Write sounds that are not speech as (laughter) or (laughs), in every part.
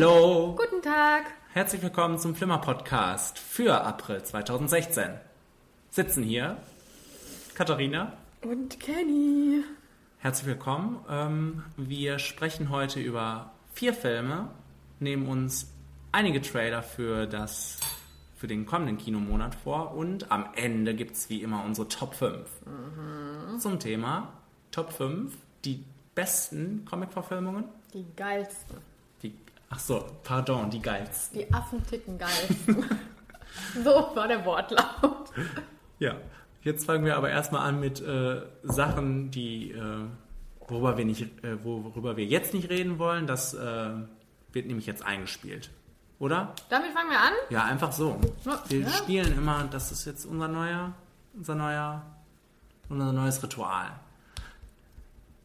Hello. Guten Tag. Herzlich willkommen zum Flimmer Podcast für April 2016. Sitzen hier Katharina. Und Kenny. Herzlich willkommen. Ähm, wir sprechen heute über vier Filme, nehmen uns einige Trailer für das für den kommenden Kinomonat vor und am Ende gibt es wie immer unsere Top 5 zum Thema Top 5, die besten Comic-Verfilmungen. Die geilsten. Ach so, pardon, die geilsten. Die Affen ticken geilsten. (laughs) so war der Wortlaut. Ja, jetzt fangen wir aber erstmal an mit äh, Sachen, die, äh, worüber, wir nicht, äh, worüber wir jetzt nicht reden wollen. Das äh, wird nämlich jetzt eingespielt. Oder? Damit fangen wir an. Ja, einfach so. Wir Ja. spielen immer, das ist jetzt unser neuer, unser neuer, unser neues Ritual.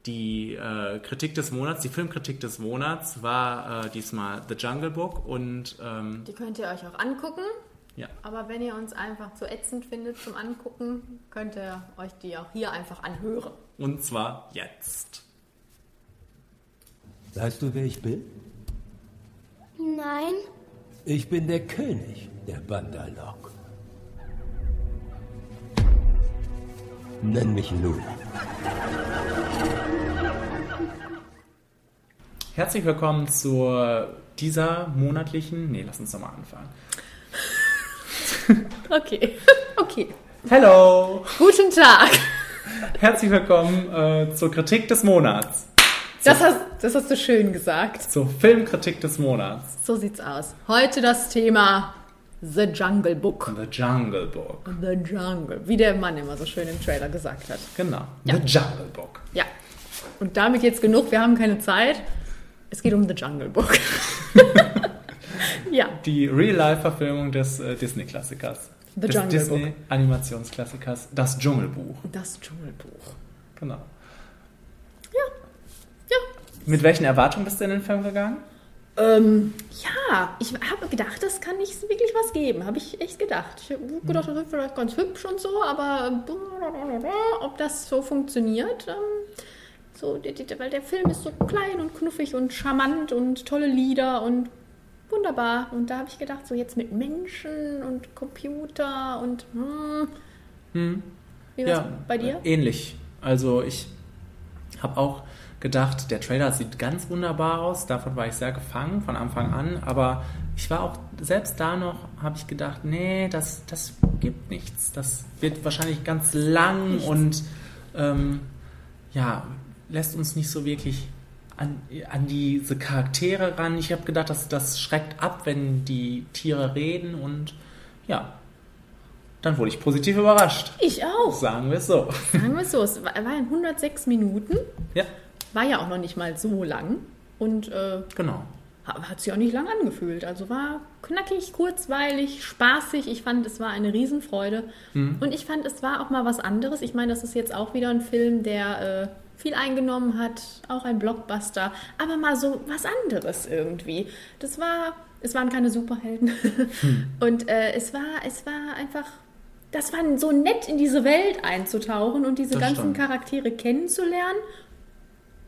Die äh, Kritik des Monats, die Filmkritik des Monats war äh, diesmal The Jungle Book und ähm, Die könnt ihr euch auch angucken. ja, Aber wenn ihr uns einfach zu ätzend findet zum Angucken, könnt ihr euch die auch hier einfach anhören. und zwar jetzt. Weißt du, wer ich bin? Nein, Ich bin der König der Bandalok. Nenn mich Lula. Herzlich willkommen zu dieser monatlichen, nee, lass uns doch mal anfangen. (laughs) Okay. (laughs) Okay. Hello! Guten Tag. Herzlich willkommen äh, zur Kritik des Monats. Das hast, das hast du schön gesagt. Zur Filmkritik des Monats. So sieht's aus. Heute das Thema The Jungle Book. The Jungle Book. The Jungle. Wie der Mann immer so schön im Trailer gesagt hat. Genau. Ja. The Jungle Book. Ja. Und damit jetzt genug, wir haben keine Zeit. Es geht um The Jungle Book. (laughs) ja, Die Real-Life-Verfilmung des äh, Disney-Klassikers. The des Jungle Book. Disney-Animationsklassikers Das Dschungelbuch. das Dschungelbuch. Genau. Ja. Ja. Mit welchen Erwartungen bist du in den Film gegangen? Ähm, ja, ich habe gedacht, das kann nicht wirklich was geben. Habe ich echt gedacht. Ich habe gedacht, das ist vielleicht ganz hübsch und so, aber äh, ob das so funktioniert, ähm, so, weil der Film ist so klein und knuffig und charmant und tolle Lieder und wunderbar. Und da habe ich gedacht, so jetzt mit Menschen und Computer und hm. Wie war's bei dir? Ähnlich. Also ich habe auch gedacht, der Trailer sieht ganz wunderbar aus. Davon war ich sehr gefangen von Anfang an. Aber ich war auch selbst da noch, habe ich gedacht, nee, das, das gibt nichts. Das wird wahrscheinlich ganz lang und ähm, ja, lässt uns nicht so wirklich an, an diese Charaktere ran. Ich habe gedacht, dass das schreckt ab, wenn die Tiere reden und ja, dann wurde ich positiv überrascht. Ich auch. Sagen wir es so. Sagen wir es so, es war war in 106 Minuten, Ja, war ja auch noch nicht mal so lang und äh, genau. Ha- Hat sich auch nicht lang angefühlt. Also war knackig, kurzweilig, spaßig. Ich fand, es war eine Riesenfreude. Und ich fand, es war auch mal was anderes. Ich meine, das ist jetzt auch wieder ein Film, der äh, viel eingenommen hat, auch ein Blockbuster, aber mal so was anderes irgendwie. Das war, es waren keine Superhelden. (laughs) Und äh, es war, es war einfach. Das war so nett, in diese Welt einzutauchen und diese Das ganzen stimmt. Charaktere kennenzulernen.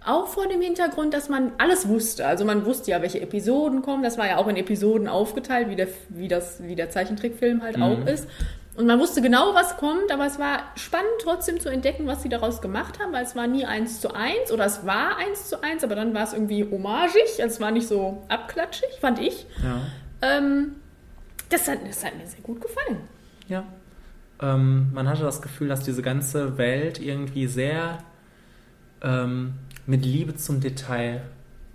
Auch vor dem Hintergrund, dass man alles wusste. Also man wusste ja, welche Episoden kommen. Das war ja auch in Episoden aufgeteilt, wie der, wie das, wie der Zeichentrickfilm halt auch ist. Und man wusste genau, was kommt, aber es war spannend trotzdem zu entdecken, was sie daraus gemacht haben, weil es war nie eins zu eins oder es war eins zu eins, aber dann war es irgendwie homagig. Also es war nicht so abklatschig, fand ich. Ja. Ähm, das, hat, das hat mir sehr gut gefallen. Ja. Ähm, man hatte das Gefühl, dass diese ganze Welt irgendwie sehr ähm, mit Liebe zum Detail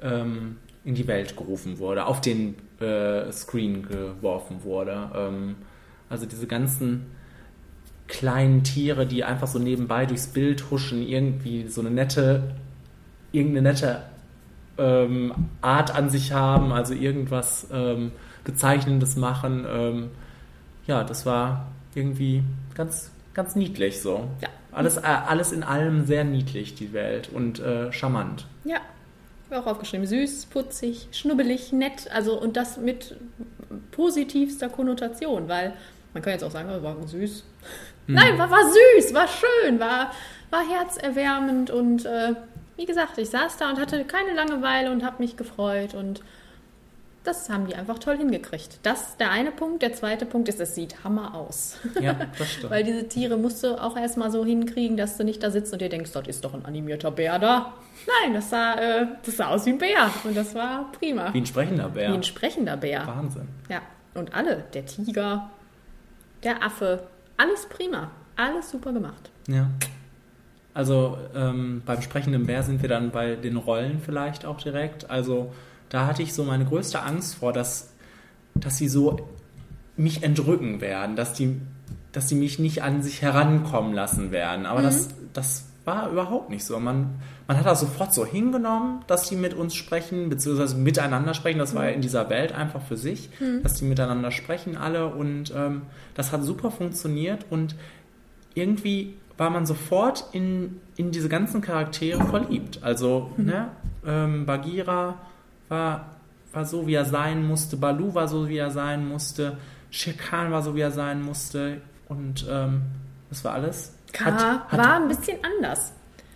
ähm, in die Welt gerufen wurde, auf den äh, Screen geworfen wurde. Ähm, also diese ganzen kleinen Tiere, die einfach so nebenbei durchs Bild huschen, irgendwie so eine nette, irgendeine nette ähm, Art an sich haben, also irgendwas ähm, Bezeichnendes machen. Ähm, ja, das war irgendwie ganz, ganz niedlich so. Ja. Alles, äh, alles in allem sehr niedlich, die Welt und äh, charmant. Ja, auch aufgeschrieben. Süß, putzig, schnubbelig, nett. Also und das mit positivster Konnotation, weil man kann jetzt auch sagen, oh, war süß. Nein, war, war süß, war schön, war, war herzerwärmend und äh, wie gesagt, ich saß da und hatte keine Langeweile und habe mich gefreut und das haben die einfach toll hingekriegt. Das ist der eine Punkt. Der zweite Punkt ist, es sieht Hammer aus. Ja, das (laughs) stimmt. Weil diese Tiere musst du auch erstmal so hinkriegen, dass du nicht da sitzt und dir denkst, das ist doch ein animierter Bär da. Nein, das sah, äh, das sah aus wie ein Bär. Und das war prima. Wie ein sprechender Bär. Wie ein sprechender Bär. Wahnsinn. Ja. Und alle, der Tiger, der Affe, alles prima. Alles super gemacht. Ja. Also ähm, beim sprechenden Bär sind wir dann bei den Rollen vielleicht auch direkt. Also da hatte ich so meine größte Angst vor, dass, dass sie so mich entrücken werden, dass die, dass die mich nicht an sich herankommen lassen werden. Aber das, das war überhaupt nicht so. Man, man hat das sofort so hingenommen, dass die mit uns sprechen, beziehungsweise miteinander sprechen. Das war ja in dieser Welt einfach für sich, dass die miteinander sprechen alle. Und ähm, das hat super funktioniert. Und irgendwie war man sofort in, in diese ganzen Charaktere verliebt. Also, ne, ähm, Bagheera war, war so, wie er sein musste, Balu war so, wie er sein musste, Shere Khan war so, wie er sein musste und ähm, das war alles. K Hat- hat- war ein bisschen anders.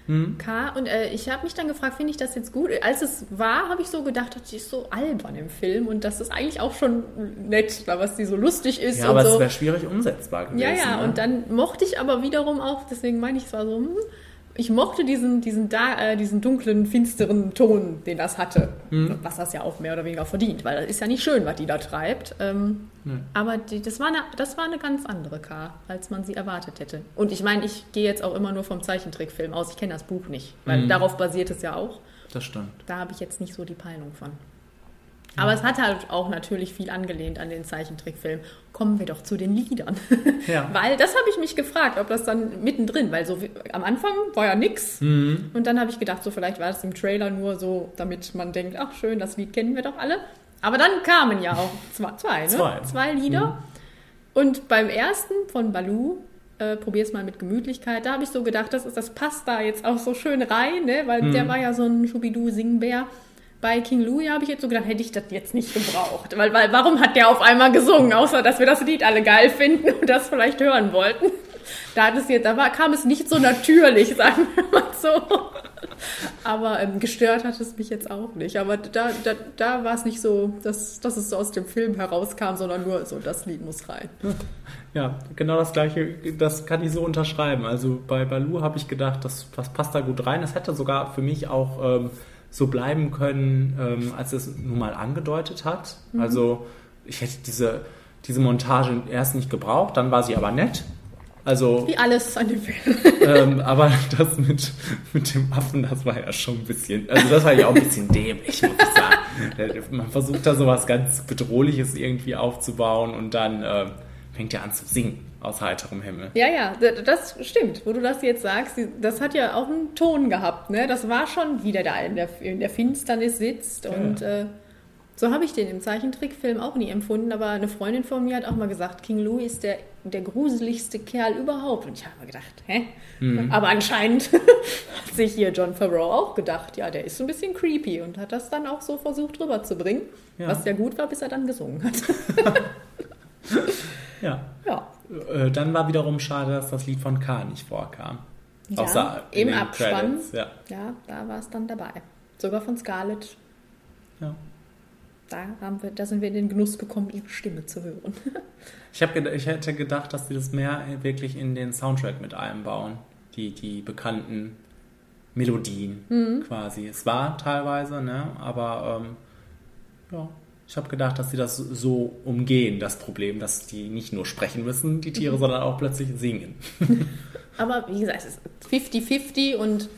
Hm? K und äh, ich habe mich dann gefragt, finde ich das jetzt gut? Als es war, habe ich so gedacht, das ist so albern im Film und das ist eigentlich auch schon nett, was die so lustig ist Ja, und aber so. es wäre schwierig umsetzbar gewesen. Ja, ja, ne? und dann mochte ich aber wiederum auch, deswegen meine ich es war so, hm, ich mochte diesen, diesen, da, äh, diesen dunklen, finsteren Ton, den das hatte. Mhm. Was das ja auch mehr oder weniger verdient, weil das ist ja nicht schön, was die da treibt. Ähm, Nee. Aber die, das, war eine, das war eine ganz andere K, als man sie erwartet hätte. Und ich meine, ich gehe jetzt auch immer nur vom Zeichentrickfilm aus. Ich kenne das Buch nicht, weil Mhm. darauf basiert es ja auch. Das stimmt. Da habe ich jetzt nicht so die Peilung von. Aber es hat halt auch natürlich viel angelehnt an den Zeichentrickfilm. Kommen wir doch zu den Liedern. (laughs) Ja. weil das habe ich mich gefragt, ob das dann mittendrin, weil so am Anfang war ja nix. Mhm. Und dann habe ich gedacht, so vielleicht war das im Trailer nur so, damit man denkt, ach schön, das Lied kennen wir doch alle. Aber dann kamen ja auch zwei, zwei, ne? Zwei. zwei Lieder. Und beim ersten von Balu, äh, probier's mal mit Gemütlichkeit, da habe ich so gedacht, das, ist, das passt da jetzt auch so schön rein, ne? weil der war ja so ein Schubidu-Singbär. Bei King Louis habe ich jetzt so gedacht, hätte ich das jetzt nicht gebraucht. Weil, weil warum hat der auf einmal gesungen, außer dass wir das Lied alle geil finden und das vielleicht hören wollten? Da, hat es jetzt, da war, kam es nicht so natürlich, sagen wir mal so. Aber ähm, gestört hat es mich jetzt auch nicht. Aber da, da, da war es nicht so, dass, dass es so aus dem Film herauskam, sondern nur so, das Lied muss rein. Ja, genau das gleiche, das kann ich so unterschreiben. Also bei Balu habe ich gedacht, das, das passt da gut rein. Es hätte sogar für mich auch ähm, so bleiben können, ähm, als es nun mal angedeutet hat. Also ich hätte diese, diese Montage erst nicht gebraucht, dann war sie aber nett. Also, Wie alles an dem Film. (laughs) ähm, aber das mit, mit dem Affen, das war ja schon ein bisschen, also das war ja auch ein bisschen dämlich, muss ich sagen. Man versucht da sowas ganz Bedrohliches irgendwie aufzubauen und dann äh, fängt er an zu singen aus heiterem Himmel. Ja, ja, das stimmt. Wo du das jetzt sagst, das hat ja auch einen Ton gehabt. Ne? Das war schon, wie der da in der, in der Finsternis sitzt. Und äh, so habe ich den im Zeichentrickfilm auch nie empfunden. Aber eine Freundin von mir hat auch mal gesagt, King Louis ist der, der gruseligste Kerl überhaupt. Und ich habe mir gedacht, hä? Aber anscheinend (laughs) hat sich hier John Favreau auch gedacht, ja, der ist so ein bisschen creepy und hat das dann auch so versucht rüberzubringen. Ja. Was ja gut war, bis er dann gesungen hat. (laughs) (laughs) Ja. ja. Äh, Dann war wiederum schade, dass das Lied von K nicht vorkam. Ja, Außer im Abspann. Credits, Ja. Ja, da war es dann dabei. Sogar von Scarlett. Ja. Da, haben wir, da sind wir in den Genuss gekommen, ihre Stimme zu hören. (laughs) Ich, hab, ich hätte gedacht, dass sie das mehr wirklich in den Soundtrack mit einbauen. Die, die bekannten Melodien Mhm. quasi. Es war teilweise, ne? aber ähm, ja, ich habe gedacht, dass sie das so umgehen, das Problem, dass die nicht nur sprechen müssen, die Mhm. Tiere, sondern auch plötzlich singen. (laughs) Aber wie gesagt, es ist 50-50 und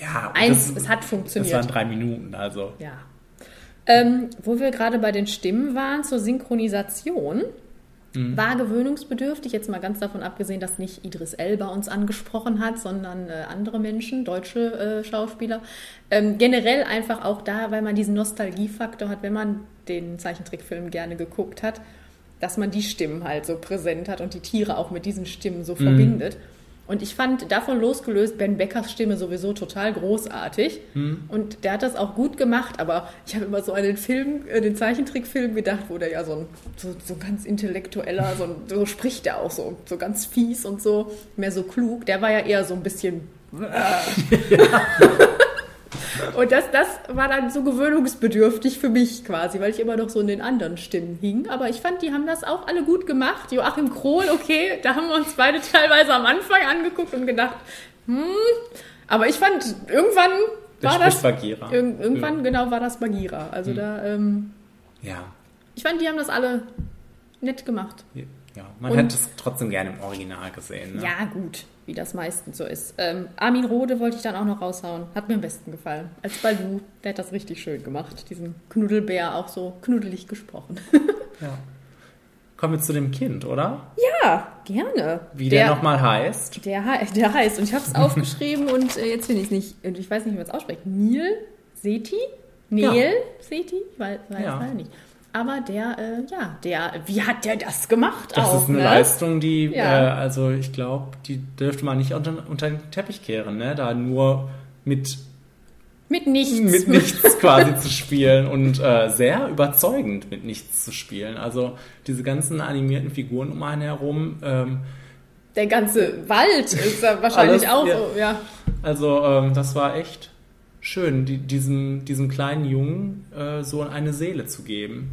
Ja, eins, das, es hat funktioniert. waren drei Minuten, also. Ja. Ähm, wo wir gerade bei den Stimmen waren, zur Synchronisation, war gewöhnungsbedürftig, jetzt mal ganz davon abgesehen, dass nicht Idris Elba uns angesprochen hat, sondern äh, andere Menschen, deutsche äh, Schauspieler. Ähm, generell einfach auch da, weil man diesen Nostalgiefaktor hat, wenn man den Zeichentrickfilm gerne geguckt hat, dass man die Stimmen halt so präsent hat und die Tiere auch mit diesen Stimmen so verbindet. Und ich fand davon losgelöst Ben Beckers Stimme sowieso total großartig. Und der hat das auch gut gemacht, aber ich habe immer so an den Film, äh, den Zeichentrickfilm gedacht, wo der ja so ein so, so ganz intellektueller, so, ein, so spricht der auch so, so ganz fies und so, mehr so klug. Der war ja eher so ein bisschen. (laughs) (laughs) Und das, das war dann so gewöhnungsbedürftig für mich quasi, weil ich immer noch so in den anderen Stimmen hing. Aber ich fand, die haben das auch alle gut gemacht. Joachim Krohl, okay, da haben wir uns beide teilweise am Anfang angeguckt und gedacht, hm. Aber ich fand, irgendwann war spricht das. Bagheera. irg- irgendwann, Ja. genau, war das Bagheera. Also da, ähm, Ja. ich fand, die haben das alle nett gemacht. ja. Man Und- hätte es trotzdem gerne im Original gesehen. Ne? Ja, gut, wie das meistens so ist. Ähm, Armin Rohde wollte ich dann auch noch raushauen. Hat mir am besten gefallen. Als Balu, der hat das richtig schön gemacht. Diesen Knuddelbär auch so knuddelig gesprochen. (laughs) Ja. Kommen wir zu dem Kind, oder? ja, gerne. Wie der, nochmal heißt. Der, der heißt, und ich habe es (laughs) aufgeschrieben und äh, jetzt finde ich es nicht, und ich weiß nicht, wie man es ausspricht. Neil Seti? Neil Ja. Seti? Ich weiß, weiß Ja. leider nicht. Aber der, äh, ja, der, wie hat der das gemacht Das auch? ist eine ne? Leistung, die, Ja. äh, also ich glaube, die dürfte man nicht unter, unter den Teppich kehren, ne? Da nur mit, Mit nichts. mit nichts quasi zu spielen und äh, sehr überzeugend mit nichts zu spielen. Also diese ganzen animierten Figuren um einen herum, ähm, Der ganze Wald ist wahrscheinlich Alles, auch ja. so, ja. also ähm, das war echt schön, die, diesem, diesem kleinen Jungen äh, so eine Seele zu geben.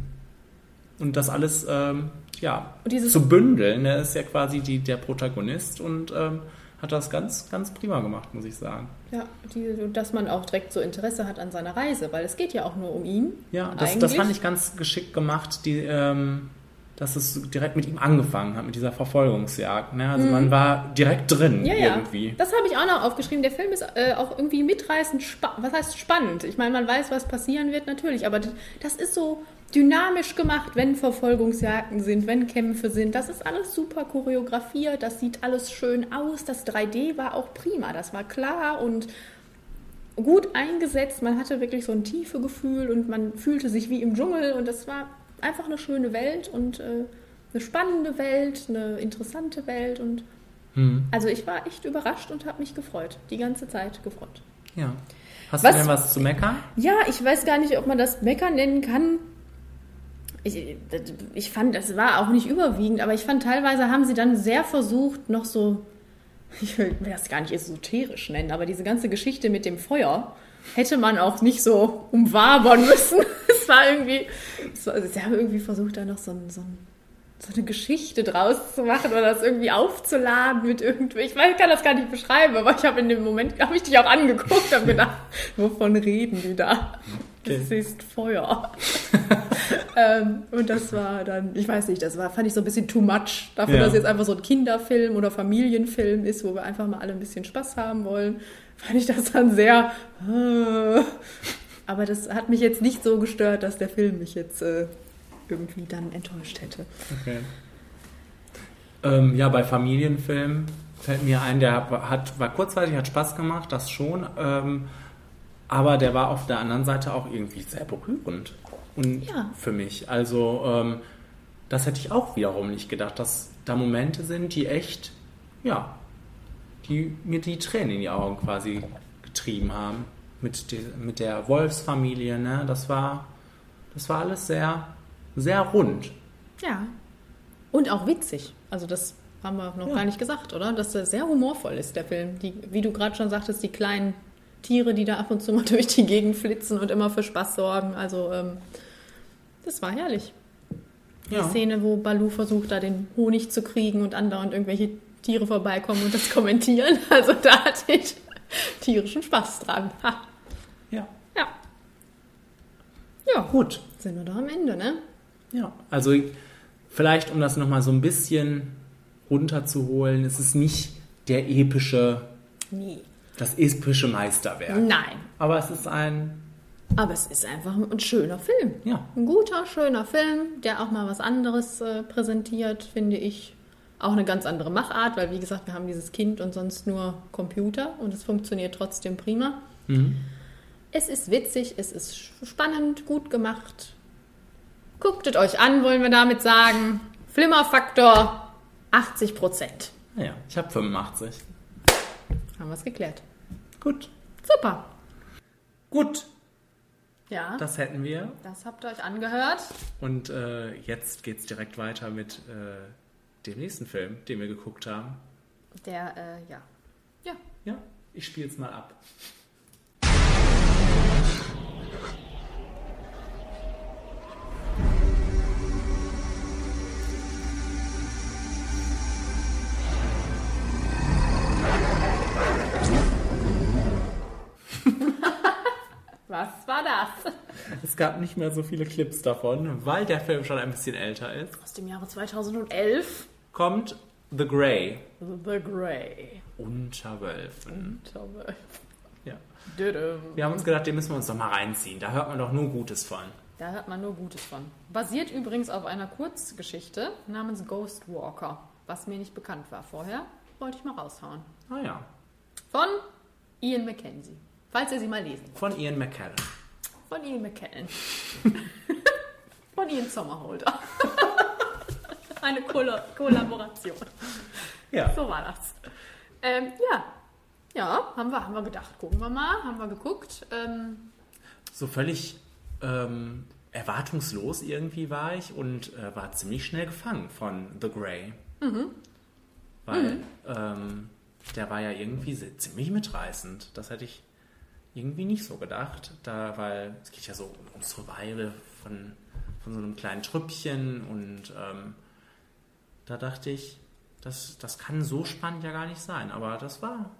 Und das alles, ähm, ja, zu bündeln. Er ist ja quasi die, der Protagonist und ähm, hat das ganz, ganz prima gemacht, muss ich sagen. Ja, die, dass man auch direkt so Interesse hat an seiner Reise, weil es geht ja auch nur um ihn. Ja, das, das fand ich ganz geschickt gemacht, die, ähm, dass es direkt mit ihm angefangen hat, mit dieser Verfolgungsjagd. Ne? Also man war direkt drin Mhm. Ja, ja. irgendwie. Das habe ich auch noch aufgeschrieben. Der Film ist äh, auch irgendwie mitreißend, spa was heißt spannend? Ich meine, man weiß, was passieren wird, natürlich, aber das ist so dynamisch gemacht, wenn Verfolgungsjagden sind, wenn Kämpfe sind. Das ist alles super choreografiert, das sieht alles schön aus. Das 3D war auch prima, das war klar und gut eingesetzt. Man hatte wirklich so ein tiefe Gefühl und man fühlte sich wie im Dschungel und das war einfach eine schöne Welt und äh, eine spannende Welt, eine interessante Welt und Hm, also ich war echt überrascht und habe mich gefreut. Die ganze Zeit gefreut. ja. Hast Was- du denn was zu meckern? Ja, ich weiß gar nicht, ob man das Meckern nennen kann. Ich, ich fand, das war auch nicht überwiegend, aber ich fand teilweise haben sie dann sehr versucht, noch so, (laughs) ich will das gar nicht esoterisch nennen, aber diese ganze Geschichte mit dem Feuer hätte man auch nicht so umwabern müssen. (laughs) Es war irgendwie, es war, sie haben irgendwie versucht, da noch so, ein, so, ein, so eine Geschichte draus zu machen oder das irgendwie aufzuladen mit irgendwie. Ich weiß, kann das gar nicht beschreiben, aber ich habe in dem Moment, habe ich dich auch angeguckt und gedacht, (laughs) wovon reden die da? Okay. Es ist Feuer. (laughs) ähm, und das war dann, ich weiß nicht, das war, fand ich so ein bisschen too much. Dafür, Ja. dass jetzt einfach so ein Kinderfilm oder Familienfilm ist, wo wir einfach mal alle ein bisschen Spaß haben wollen, fand ich das dann sehr. äh, aber das hat mich jetzt nicht so gestört, dass der Film mich jetzt äh, irgendwie dann enttäuscht hätte. Okay. Ähm, ja, bei Familienfilmen fällt mir ein, der hat, war kurzweilig, hat Spaß gemacht, das schon. Ähm, aber der war auf der anderen Seite auch irgendwie sehr berührend. Und Ja. für mich. Also, ähm, das hätte ich auch wiederum nicht gedacht, dass da Momente sind, die echt, ja, die mir die Tränen in die Augen quasi getrieben haben. Mit, de, mit der Wolfsfamilie, ne? Das war, das war alles sehr, sehr rund. Ja. Und auch witzig. Also das haben wir noch Ja. gar nicht gesagt, oder? Dass der sehr humorvoll ist, der Film. Die, wie du gerade schon sagtest, die kleinen Tiere, die da ab und zu mal (laughs) durch die Gegend flitzen und immer für Spaß sorgen. Also ähm, das war herrlich. Die Ja. Szene, wo Balu versucht, da den Honig zu kriegen und andauernd irgendwelche Tiere vorbeikommen und das kommentieren. (laughs) Also da hatte ich tierischen Spaß dran. Ha. Ja. Ja. Ja, Gut. sind wir doch am Ende, ne? Ja, also vielleicht, um das nochmal so ein bisschen runterzuholen, es ist nicht der epische, Nie. das epische Meisterwerk. Nein. Aber es ist ein, Aber es ist einfach ein schöner Film. ja, Ein guter, schöner Film, der auch mal was anderes äh, präsentiert, finde ich. Auch eine ganz andere Machart, weil wie gesagt, wir haben dieses Kind und sonst nur Computer und es funktioniert trotzdem prima. Es ist witzig, es ist spannend, gut gemacht. Guckt es euch an, wollen wir damit sagen. Flimmerfaktor 80 Prozent. ja, ich habe 85. Haben wir es geklärt. Gut. Super. Gut, Ja, das, das hätten wir. habt ihr euch angehört. Und äh, jetzt geht's direkt weiter mit äh, dem nächsten Film, den wir geguckt haben. Der, äh, ja. Ja. Ja, ich spiele es mal ab. (laughs) Was war das? Es gab nicht mehr so viele Clips davon, weil der Film schon ein bisschen älter ist. Aus dem Jahre 2011. Kommt The Grey. The Grey. Unter Wölfen. Unter Ja. Wölfen. Wir haben uns gedacht, den müssen wir uns doch mal reinziehen. Da hört man doch nur Gutes von. Da hört man nur Gutes von. Basiert übrigens auf einer Kurzgeschichte namens Ghost Walker, was mir nicht bekannt war vorher. Wollte ich mal raushauen. Ah ja. Von Ian Mackenzie. Falls ihr sie mal lesen. Von Ian McKellen. Von Ian McKellen. (laughs) Von Ian Sommerholder. Eine Kolla Kollaboration. Ja. So war das. Ähm, ja. Ja, haben wir, haben wir gedacht. Gucken wir mal. Haben wir geguckt. Ähm, So völlig ähm, erwartungslos irgendwie war ich und äh, war ziemlich schnell gefangen von The Grey. Weil Ähm, der war ja irgendwie ziemlich mitreißend. Das hätte ich irgendwie nicht so gedacht. Da, weil es geht ja so um Survival von, von so einem kleinen Trüppchen und ähm, da dachte ich, das, das kann so spannend ja gar nicht sein. Aber das war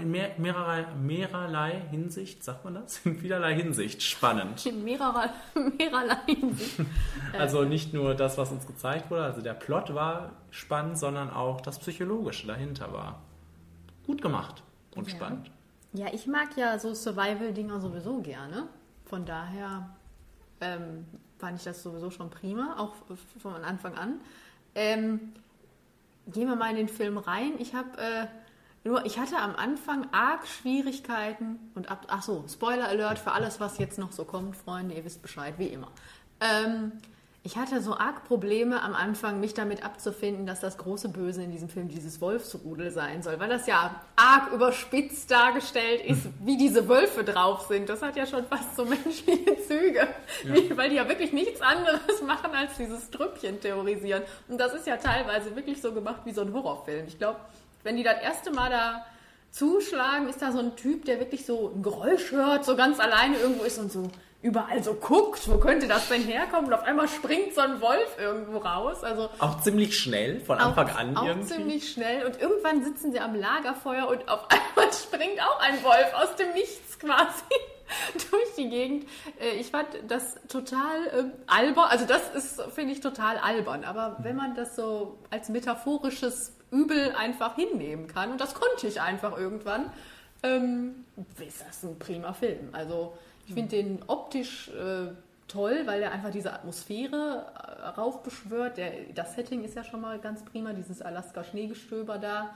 in mehr, mehrerlei, mehrerlei Hinsicht, sagt man das? In vielerlei Hinsicht spannend. in mehrerer, (laughs) mehrerlei Hinsicht. (laughs) Also nicht nur das, was uns gezeigt wurde, also der Plot war spannend, sondern auch das Psychologische dahinter war gut gemacht und Ja. spannend. Ja, ich mag ja so Survival-Dinger sowieso gerne. Von daher ähm, fand ich das sowieso schon prima, auch von Anfang an. Ähm, gehen wir mal in den Film rein. Ich habe äh, nur, ich hatte am Anfang arg Schwierigkeiten und ab, ach so, Spoiler Alert für alles, was jetzt noch so kommt, Freunde, ihr wisst Bescheid, wie immer. Ähm, ich hatte so arg Probleme am Anfang, mich damit abzufinden, dass das große Böse in diesem Film dieses Wolfsrudel sein soll, weil das ja arg überspitzt dargestellt ist, (laughs) wie diese Wölfe drauf sind. Das hat ja schon fast so menschliche Züge, wie, weil die ja wirklich nichts anderes machen, als dieses Trüppchen theorisieren. Und das ist ja teilweise wirklich so gemacht wie so ein Horrorfilm. Ich glaube, wenn die das erste Mal da zuschlagen, ist da so ein Typ, der wirklich so ein Geräusch hört, so ganz alleine irgendwo ist und so überall so guckt, wo könnte das denn herkommen? Und auf einmal springt so ein Wolf irgendwo raus. Also Auch ziemlich schnell, von Anfang an auch irgendwie. ziemlich schnell. Und irgendwann sitzen sie am Lagerfeuer und auf (laughs) einmal springt auch ein Wolf aus dem Nichts quasi (laughs) durch die Gegend. Äh, Ich fand das total ähm, albern. Also das ist, finde ich, total albern. Aber wenn man das so als metaphorisches Übel einfach hinnehmen kann, und das konnte ich einfach irgendwann, ähm, ist das ein prima Film. Also ich finde den optisch äh, toll, weil der einfach diese Atmosphäre äh, raufbeschwört. Der, das Setting ist ja schon mal ganz prima, dieses Alaska-Schneegestöber da,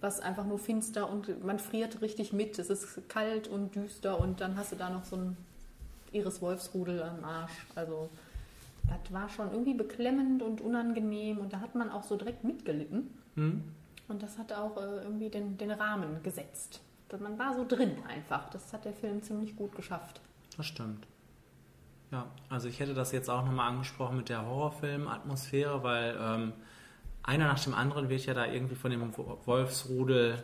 was einfach nur finster und man friert richtig mit. Es ist kalt und düster und dann hast du da noch so ein ihres Wolfsrudel am Arsch. Also das war schon irgendwie beklemmend und unangenehm und da hat man auch so direkt mitgelitten. Und das hat auch äh, irgendwie den, den Rahmen gesetzt. Man war so drin einfach. Das hat der Film ziemlich gut geschafft. Das stimmt. Ja, also ich hätte das jetzt auch nochmal angesprochen mit der Horrorfilm-Atmosphäre, weil ähm, einer nach dem anderen wird ja da irgendwie von dem Wo- Wolfsrudel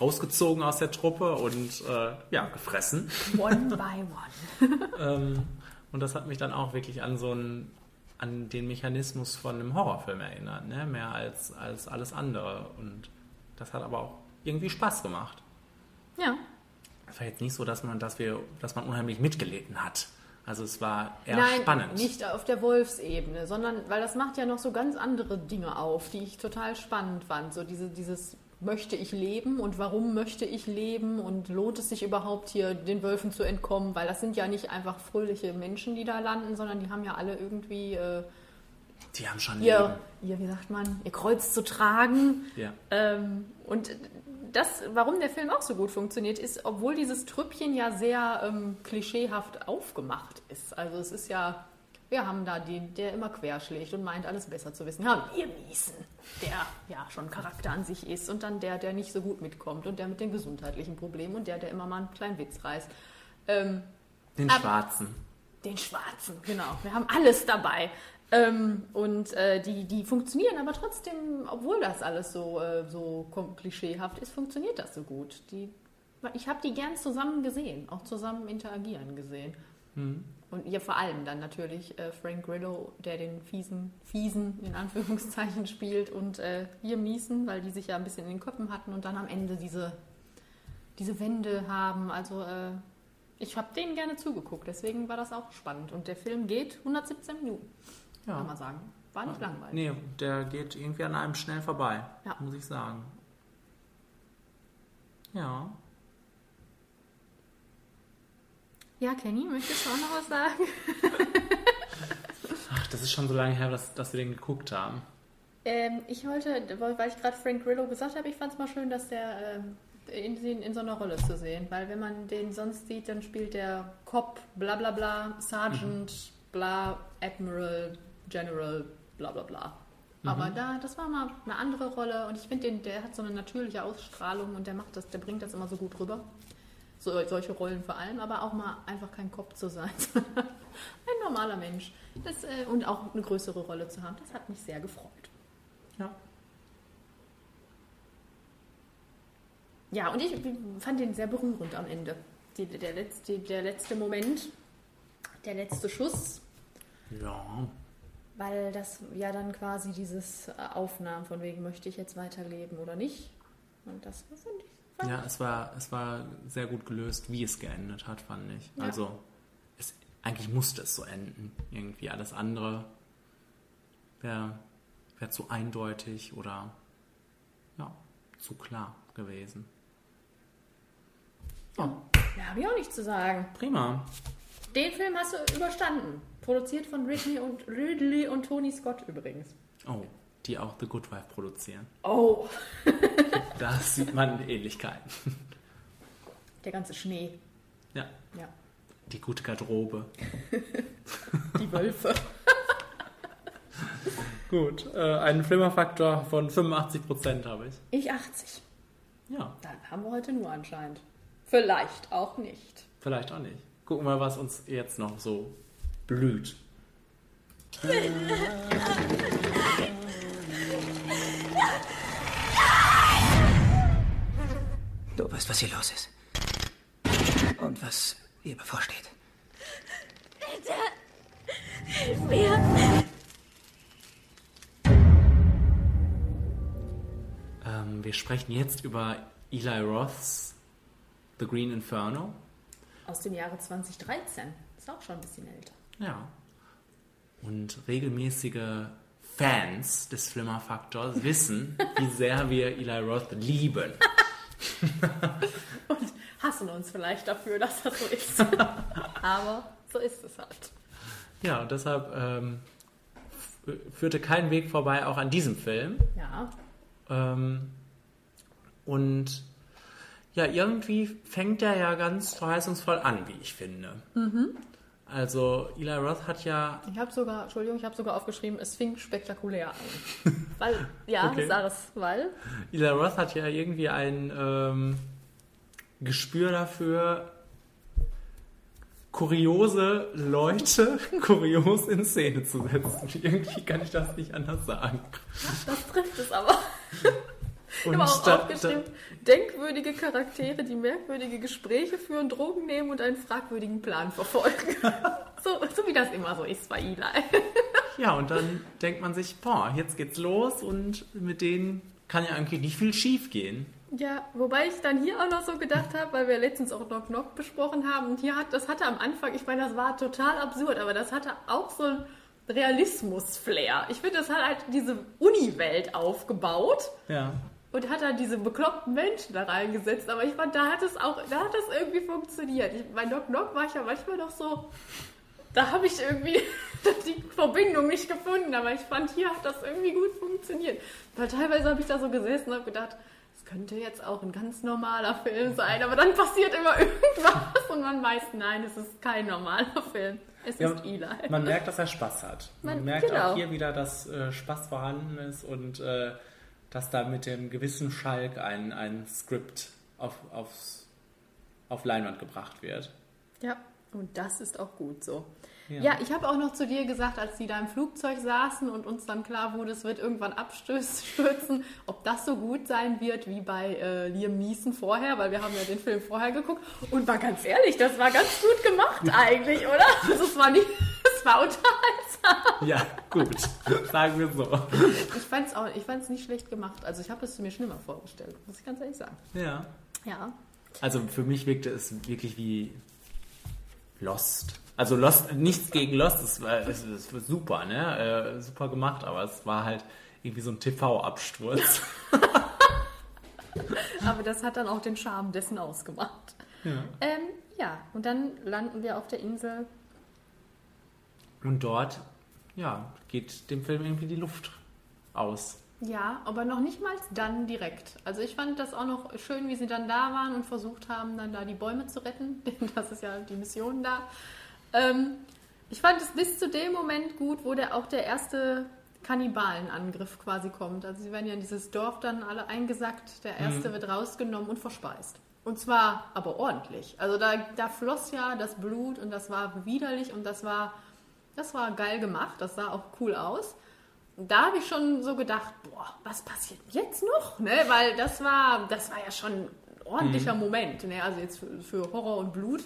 rausgezogen aus der Truppe und äh, ja, gefressen. One (laughs) by one. ähm, und das hat mich dann auch wirklich an so einen, an den Mechanismus von einem Horrorfilm erinnert, ne? mehr als, als alles andere. Und das hat aber auch irgendwie Spaß gemacht. Ja. Es war jetzt nicht so, dass man, dass wir, dass man unheimlich mitgelitten hat. Also es war eher Nein, spannend. nicht auf der Wolfsebene, sondern weil das macht ja noch so ganz andere Dinge auf, die ich total spannend fand. So diese, dieses möchte ich leben und warum möchte ich leben und lohnt es sich überhaupt hier den Wölfen zu entkommen, weil das sind ja nicht einfach fröhliche Menschen, die da landen, sondern die haben ja alle irgendwie äh, Die haben schon ihr, ihr, wie sagt man, ihr Kreuz zu tragen. Ja. Ähm, und das, warum der Film auch so gut funktioniert, ist, obwohl dieses Trüppchen ja sehr ähm, klischeehaft aufgemacht ist. Also es ist ja, wir haben da den, der immer querschlägt und meint, alles besser zu wissen. Ja, wir Miesen, der ja schon Charakter an sich ist und dann der, der nicht so gut mitkommt und der mit den gesundheitlichen Problemen und der, der immer mal einen kleinen Witz reißt. Ähm, Den Schwarzen. den Schwarzen, genau. Wir haben alles dabei. Ähm, und äh, die, die funktionieren aber trotzdem, obwohl das alles so, äh, so klischeehaft ist, funktioniert das so gut. Die, ich habe die gern zusammen gesehen, auch zusammen interagieren gesehen. Und ihr vor allem dann natürlich äh, Frank Grillo, der den fiesen, fiesen in Anführungszeichen spielt und äh, Liam Neeson, weil die sich ja ein bisschen in den Köpfen hatten und dann am Ende diese, diese Wände haben. Also äh, Ich habe denen gerne zugeguckt, deswegen war das auch spannend. Und der Film geht 117 Minuten, Ja. kann man sagen. War nicht langweilig. Nee, der geht irgendwie an einem schnell vorbei, Ja. muss ich sagen. Ja. Ja, Kenny, möchtest du auch noch was sagen? Ach, das ist schon so lange her, dass, dass wir den geguckt haben. Ähm, ich wollte, weil ich gerade Frank Grillo gesagt habe, ich fand es mal schön, dass der ähm, in, in, in so einer Rolle zu sehen. Weil wenn man den sonst sieht, dann spielt der Cop, bla bla bla, Sergeant, bla, Admiral, General, bla bla bla. Aber da, das war mal eine andere Rolle und ich finde, der hat so eine natürliche Ausstrahlung und der macht das, der bringt das immer so gut rüber. So, solche Rollen vor allem, aber auch mal einfach kein Kopf zu sein, sondern (laughs) ein normaler Mensch. Das, äh, und auch eine größere Rolle zu haben, das hat mich sehr gefreut. Ja. Ja, und ich fand den sehr berührend am Ende. Die, der, letzte, der letzte Moment, der letzte Schuss, Ja. Weil das ja dann quasi dieses äh, Aufnahmen von wegen, möchte ich jetzt weiterleben oder nicht. Und das fand ich. Fand Ja, es war, es war sehr gut gelöst, wie es geendet hat, fand ich. Ja. Also, es, eigentlich musste es so enden. Irgendwie alles andere wäre wär zu eindeutig oder ja, zu klar gewesen. Ja, Ja, habe ich auch nichts zu sagen. prima. Den Film hast du überstanden. Produziert von Ridley und, Ridley und Tony Scott übrigens. Oh, die auch The Good Wife produzieren. Oh, (laughs) Da sieht man Ähnlichkeiten. der ganze Schnee. Ja, Ja, die gute Garderobe. (laughs) die Wölfe. (laughs) Gut, äh, einen Flimmerfaktor von 85% habe ich. Ich 80. Ja, Dann haben wir heute nur anscheinend. Vielleicht auch nicht. vielleicht auch nicht. Gucken wir, was uns jetzt noch so blüht. Du weißt, was hier los ist. Und was ihr bevorsteht. Mir. Ähm, wir sprechen jetzt über Eli Roths The Green Inferno. Aus dem Jahre 2013. Ist auch schon ein bisschen älter. Ja. Und regelmäßige Fans des Flimmerfaktors wissen, (laughs) wie sehr wir Eli Roth lieben. Und hassen uns vielleicht dafür, dass das so ist. (laughs) Aber so ist es halt. Ja, und deshalb ähm, führte kein Weg vorbei auch an diesem Film. Ja. Ähm, und ja, irgendwie fängt er ja ganz verheißungsvoll an, wie ich finde. Also Eli Roth hat ja, Ich habe sogar, Entschuldigung, ich habe sogar aufgeschrieben, es fing spektakulär an. (laughs) weil, ja, Okay. sag es, weil. Eli Roth hat ja irgendwie ein ähm, Gespür dafür, kuriose Leute (laughs) kurios in Szene zu setzen. Irgendwie kann ich das nicht anders sagen. Das trifft es aber. (laughs) Ich Und habe auch da- aufgeschrieben, denkwürdige Charaktere, die merkwürdige Gespräche führen, Drogen nehmen und einen fragwürdigen Plan verfolgen. (laughs) so, so wie das immer so ist bei Eli. Ja, und dann denkt man sich, boah, jetzt geht's los und mit denen kann ja eigentlich nicht viel schief gehen. Ja, wobei ich dann hier auch noch so gedacht habe, weil wir letztens auch Knock Knock besprochen haben und hier hat, das hatte am Anfang, ich meine, das war total absurd, aber das hatte auch so ein Realismus-Flair. Ich finde, das hat halt diese Uni-Welt aufgebaut Ja. Und hat dann diese bekloppten Menschen da reingesetzt, aber ich fand, da hat es auch, da hat das irgendwie funktioniert. Ich, bei Knock Knock war ich ja manchmal noch so, da habe ich irgendwie (laughs) die Verbindung nicht gefunden, aber ich fand, hier hat das irgendwie gut funktioniert. Weil teilweise habe ich da so gesessen und habe gedacht, es könnte jetzt auch ein ganz normaler Film sein, aber dann passiert immer (laughs) irgendwas und man weiß, nein, es ist kein normaler Film. Es Ja, ist Eli. Man merkt, dass er Spaß hat. Man, Man- merkt genau. auch hier wieder, dass äh, Spaß vorhanden ist und äh, dass da mit dem gewissen Schalk ein, ein Skript auf, aufs, auf Leinwand gebracht wird. Ja, und das ist auch gut so. Ja. Ja, ich habe auch noch zu dir gesagt, als die da im Flugzeug saßen und uns dann klar wurde, es wird irgendwann abstürzen, (laughs) ob das so gut sein wird wie bei äh, Liam Neeson vorher, weil wir haben ja den Film vorher geguckt. Und war ganz ehrlich, das war ganz gut gemacht (laughs) eigentlich, oder? Also es war nicht, (laughs) es war unterhaltsam. Ja, gut. Sagen wir so. Ich fand es auch, ich fand's nicht schlecht gemacht. Also ich habe es mir schlimmer vorgestellt, muss ich ganz ehrlich sagen. Ja. Ja. Also für mich wirkte es wirklich wie Lost. Also Lost, nichts gegen Lost, es war, es, es war super, ne? Äh, super gemacht, aber es war halt irgendwie so ein TV-Absturz. (laughs) Aber das hat dann auch den Charme dessen ausgemacht. Ja. Ähm, ja, und dann landen wir auf der Insel. Und dort, ja, geht dem Film irgendwie die Luft aus. Ja, aber noch nicht mal dann direkt. Also ich fand das auch noch schön, wie sie dann da waren und versucht haben, dann da die Bäume zu retten. Denn (laughs) das ist ja die Mission da. Ähm, ich fand es bis zu dem Moment gut, wo der auch der erste Kannibalenangriff quasi kommt. Also sie werden ja in dieses Dorf dann alle eingesackt, der erste wird rausgenommen und verspeist. Und zwar aber ordentlich. Also da, da floss ja das Blut und das war widerlich und das war, das war geil gemacht, das sah auch cool aus. Und da habe ich schon so gedacht, boah, was passiert jetzt noch? Ne? Weil das war, das war ja schon ein ordentlicher Moment, ne? also jetzt für, für Horror und Blut.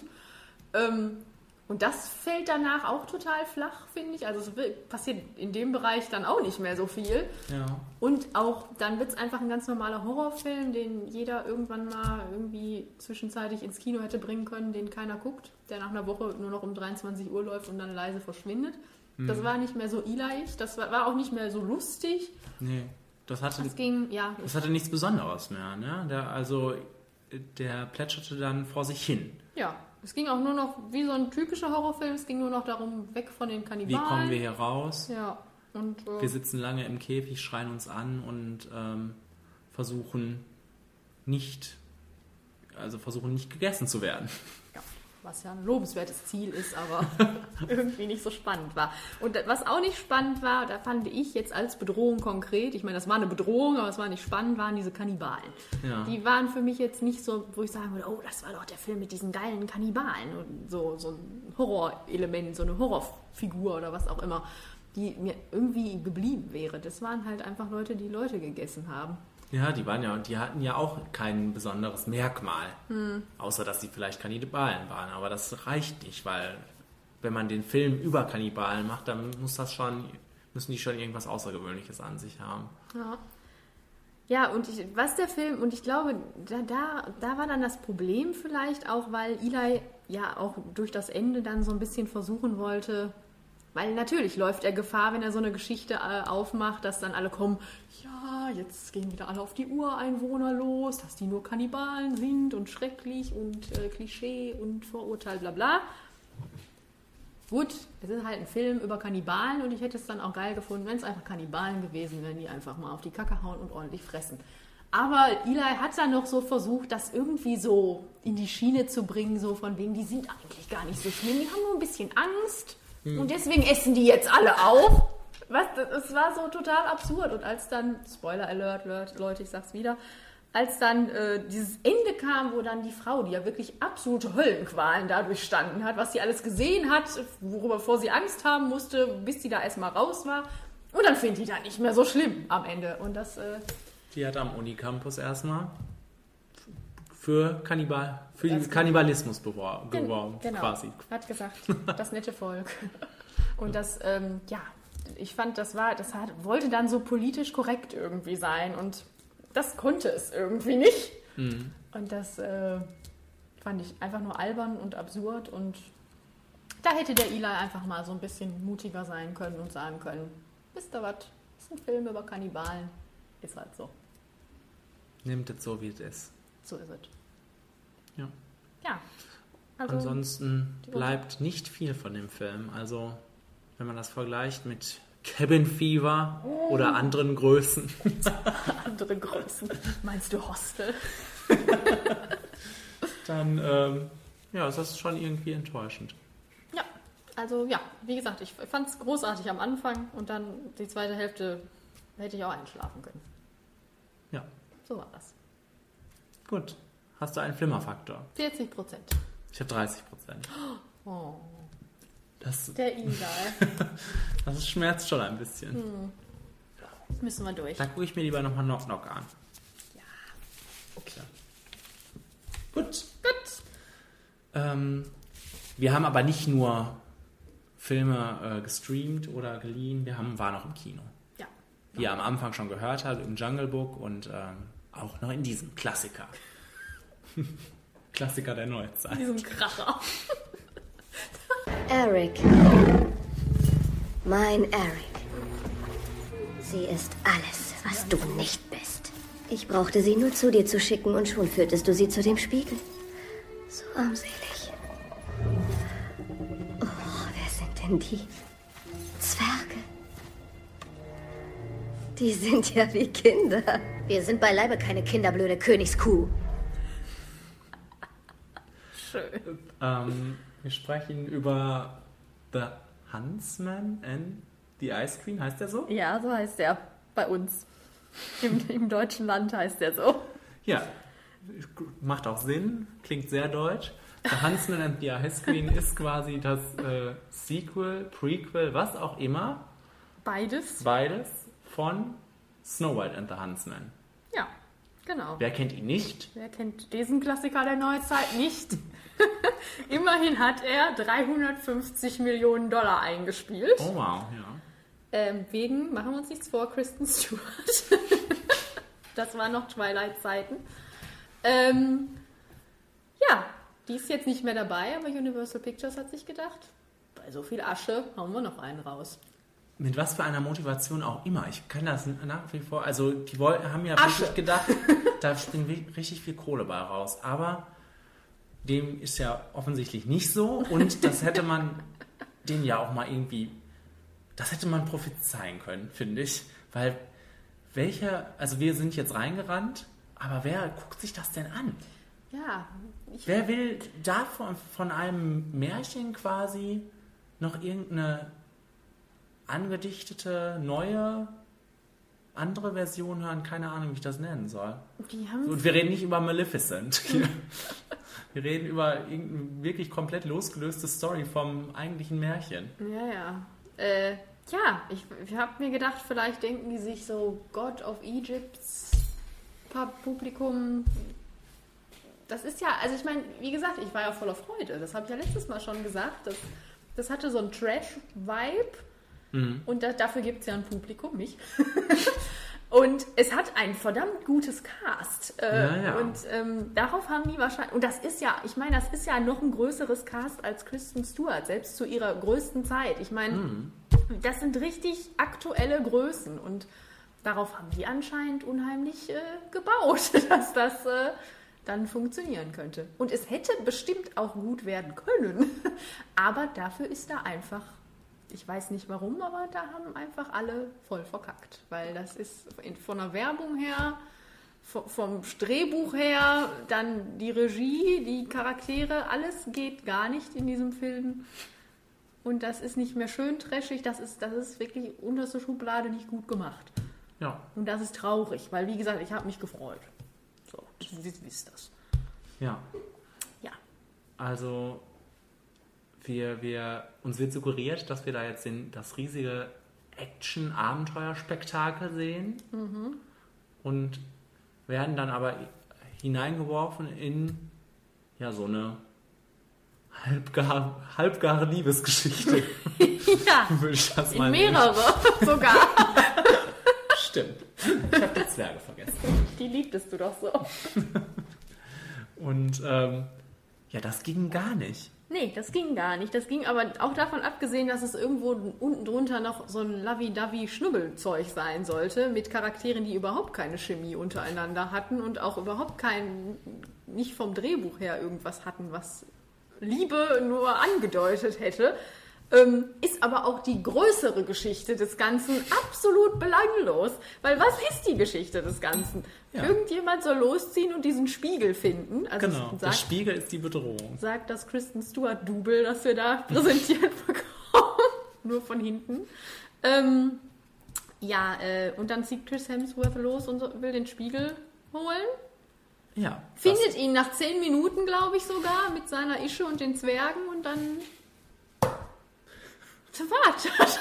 Ähm, und das fällt danach auch total flach, finde ich. Also es passiert in dem Bereich dann auch nicht mehr so viel. Ja. Und auch dann wird es einfach ein ganz normaler Horrorfilm, den jeder irgendwann mal irgendwie zwischenzeitlich ins Kino hätte bringen können, den keiner guckt, der nach einer Woche nur noch um 23 Uhr läuft und dann leise verschwindet. Das war nicht mehr so ilaig, das war, war auch nicht mehr so lustig. Nee, das hatte, Es ging, ja, das hatte nichts Besonderes mehr, ne? Der, also, der plätscherte dann vor sich hin. ja. Es ging auch nur noch wie so ein typischer Horrorfilm, es ging nur noch darum, weg von den Wie Kannibalen. kommen wir hier raus? Ja, und äh, Wir sitzen lange im Käfig, schreien uns an und ähm, versuchen nicht, also versuchen nicht gegessen zu werden. Was ja ein lobenswertes Ziel ist, aber (laughs) irgendwie nicht so spannend war. Und was auch nicht spannend war, da fand ich jetzt als Bedrohung konkret, ich meine, das war eine Bedrohung, aber es war nicht spannend, waren diese Kannibalen. Ja. Die waren für mich jetzt nicht so, wo ich sagen würde, oh, das war doch der Film mit diesen geilen Kannibalen und so, so ein Horrorelement, so eine Horrorfigur oder was auch immer, die mir irgendwie geblieben wäre. Das waren halt einfach Leute, die Leute gegessen haben. Ja, die waren ja, die hatten ja auch kein besonderes Merkmal. Außer dass sie vielleicht Kannibalen waren. Aber das reicht nicht, weil wenn man den Film über Kannibalen macht, dann muss das schon, müssen die schon irgendwas Außergewöhnliches an sich haben. Ja. Ja, und ich, was der Film, und ich glaube, da, da, da war dann das Problem vielleicht auch, weil Eli ja auch durch das Ende dann so ein bisschen versuchen wollte, weil natürlich läuft er Gefahr, wenn er so eine Geschichte äh, aufmacht, dass dann alle kommen, ja, jetzt gehen wieder alle auf die Ureinwohner los, dass die nur Kannibalen sind und schrecklich und äh, Klischee und Vorurteil, bla bla. Gut, es ist halt ein Film über Kannibalen und ich hätte es dann auch geil gefunden, wenn es einfach Kannibalen gewesen wären, die einfach mal auf die Kacke hauen und ordentlich fressen. Aber Eli hat dann noch so versucht, das irgendwie so in die Schiene zu bringen, so von wegen, die sind eigentlich gar nicht so schlimm, die haben nur ein bisschen Angst und deswegen essen die jetzt alle auf. Was, das, es war so total absurd. Und als dann, Spoiler Alert, Leute, ich sag's wieder, als dann äh, dieses Ende kam, wo dann die Frau, die ja wirklich absolute Höllenqualen dadurch standen hat, was sie alles gesehen hat, worüber vor sie Angst haben musste, bis sie da erstmal raus war. Und dann findet die da nicht mehr so schlimm am Ende. Und das, äh, Die hat am Unicampus erstmal für Kannibal, für den. Kannibalismus beworben, genau, quasi. hat gesagt, (laughs) das nette Volk. Und das, ähm, ja, ich fand, das war, das hat, wollte dann so politisch korrekt irgendwie sein und das konnte es irgendwie nicht. Und das äh, fand ich einfach nur albern und absurd und da hätte der Eli einfach mal so ein bisschen mutiger sein können und sagen können, wisst ihr was, ist ein Film über Kannibalen, ist halt so. Nimmt es so, wie es ist. So ist es. Ja. Ja. Also, Ansonsten bleibt nicht viel von dem Film. Also, wenn man das vergleicht mit Cabin Fever Oh. oder anderen Größen, (laughs) andere Größen. Meinst du Hostel? (laughs) dann ähm, ja, ist das schon irgendwie enttäuschend. Ja, also ja, wie gesagt, ich fand es großartig am Anfang und dann die zweite Hälfte hätte ich auch einschlafen können. Ja, So war das. gut. Hast du einen Flimmerfaktor? 40 Prozent. Ich habe 30 Prozent. Oh, Das, der Eli. (laughs) das schmerzt schon ein bisschen. Hm. Müssen wir durch. Da gucke ich mir lieber nochmal Knock Knock an. Okay. Gut. Gut. Ähm, wir haben aber nicht nur Filme äh, gestreamt oder geliehen, wir haben, waren auch im Kino. Ja. Wie ihr am Anfang schon gehört habt, im Jungle Book und ähm, auch noch in diesem Klassiker. (laughs) Klassiker der Neuzeit. Diesem Kracher. Eric. Mein Eric. Sie ist alles, was du nicht bist. Ich brauchte sie nur zu dir zu schicken und schon führtest du sie zu dem Spiegel. So armselig. Oh, wer sind denn die? Zwerge. Die sind ja wie Kinder. Wir sind beileibe keine kinderblöde Königskuh. Schön. Ähm, wir sprechen über The Huntsman and the Ice Queen, heißt der so? Ja, so heißt er bei uns. Im, Im deutschen Land heißt er so. Ja, macht auch Sinn, klingt sehr deutsch. The Huntsman and the Ice Queen ist quasi das äh, Sequel, Prequel, was auch immer, Beides. beides von Snow White and the Huntsman. Ja, genau. Wer kennt ihn nicht? Wer kennt diesen Klassiker der Neuzeit nicht? (laughs) Immerhin hat er 350 Millionen Dollar eingespielt. Oh wow, ja. Ähm, wegen, machen wir uns nichts vor, Kristen Stewart. (laughs) das waren noch Twilight-Zeiten. Ähm, ja, die ist jetzt nicht mehr dabei, aber Universal Pictures hat sich gedacht, bei so viel Asche hauen wir noch einen raus. Mit was für einer Motivation auch immer. Ich kann das nach wie vor. Also, die wollten, haben ja Asche. wirklich gedacht, (laughs) da springt richtig viel Kohle bei raus. Aber dem ist ja offensichtlich nicht so. Und das hätte man den ja auch mal irgendwie. Das hätte man prophezeien können, finde ich. Weil welcher. Also, wir sind jetzt reingerannt, aber wer guckt sich das denn an? Ja, ich, Wer will davon von einem Märchen quasi noch irgendeine angedichtete, neue, andere Version hören? Keine Ahnung, wie ich das nennen soll. Und wir reden nicht über Maleficent. (laughs) (laughs) wir reden über irgendeine wirklich komplett losgelöste Story vom eigentlichen Märchen. Ja, ja. Äh, ja, ich, ich habe mir gedacht, vielleicht denken die sich so, God of Egypts Pub- Publikum. Das ist ja, also ich meine, wie gesagt, ich war ja voller Freude. Das habe ich ja letztes Mal schon gesagt. Das, das hatte so einen Trash-Vibe. Und da, dafür gibt es ja ein Publikum, mich. (laughs) und es hat ein verdammt gutes Cast. Äh, Ja, ja. Und ähm, darauf haben die wahrscheinlich. Und das ist ja, ich meine, das ist ja noch ein größeres Cast als Kristen Stewart, selbst zu ihrer größten Zeit. Ich meine, das sind richtig aktuelle Größen und darauf haben die anscheinend unheimlich äh, gebaut, (laughs) dass das äh, dann funktionieren könnte. Und es hätte bestimmt auch gut werden können, (laughs) aber dafür ist da einfach, ich weiß nicht warum, aber da haben einfach alle voll verkackt, weil das ist von der Werbung her, vo- vom Drehbuch her, dann die Regie, die Charaktere, alles geht gar nicht in diesem Film. Und das ist nicht mehr schön trashig, das ist, das ist wirklich unterste Schublade nicht gut gemacht. Ja, Und das ist traurig, weil wie gesagt, ich habe mich gefreut. So, wie ist das? ja. Ja. Also, wir, wir, uns wird suggeriert, dass wir da jetzt den, das riesige Action-Abenteuer-Spektakel sehen und werden dann aber hineingeworfen in ja so eine halbgar, halbgare Liebesgeschichte, (laughs) Ja, (laughs) würde ich das in mal mehrere (laughs) sogar. Stimmt. Ich habe die Zwerge vergessen. Die liebtest du doch so. Und ähm, ja, das ging gar nicht. Nee, das ging gar nicht. Das ging aber auch davon abgesehen, dass es irgendwo unten drunter noch so ein Lavi-Davi-Schnubbelzeug sein sollte, mit Charakteren, die überhaupt keine Chemie untereinander hatten und auch überhaupt kein, nicht vom Drehbuch her irgendwas hatten, was Liebe nur angedeutet hätte. Ähm, ist aber auch die größere Geschichte des Ganzen absolut belanglos. Weil was ist die Geschichte des Ganzen? Ja. Irgendjemand soll losziehen und diesen Spiegel finden. Also Genau. sagt- Der Spiegel ist die Bedrohung. sagt das Kristen Stewart Double, das wir da (laughs) präsentiert bekommen. (laughs) Nur von hinten. Ähm, ja, äh, und dann zieht Chris Hemsworth los und will den Spiegel holen. Ja. Findet ihn nach zehn Minuten, glaube ich, sogar, mit seiner Ische und den Zwergen und dann. Wart. (laughs)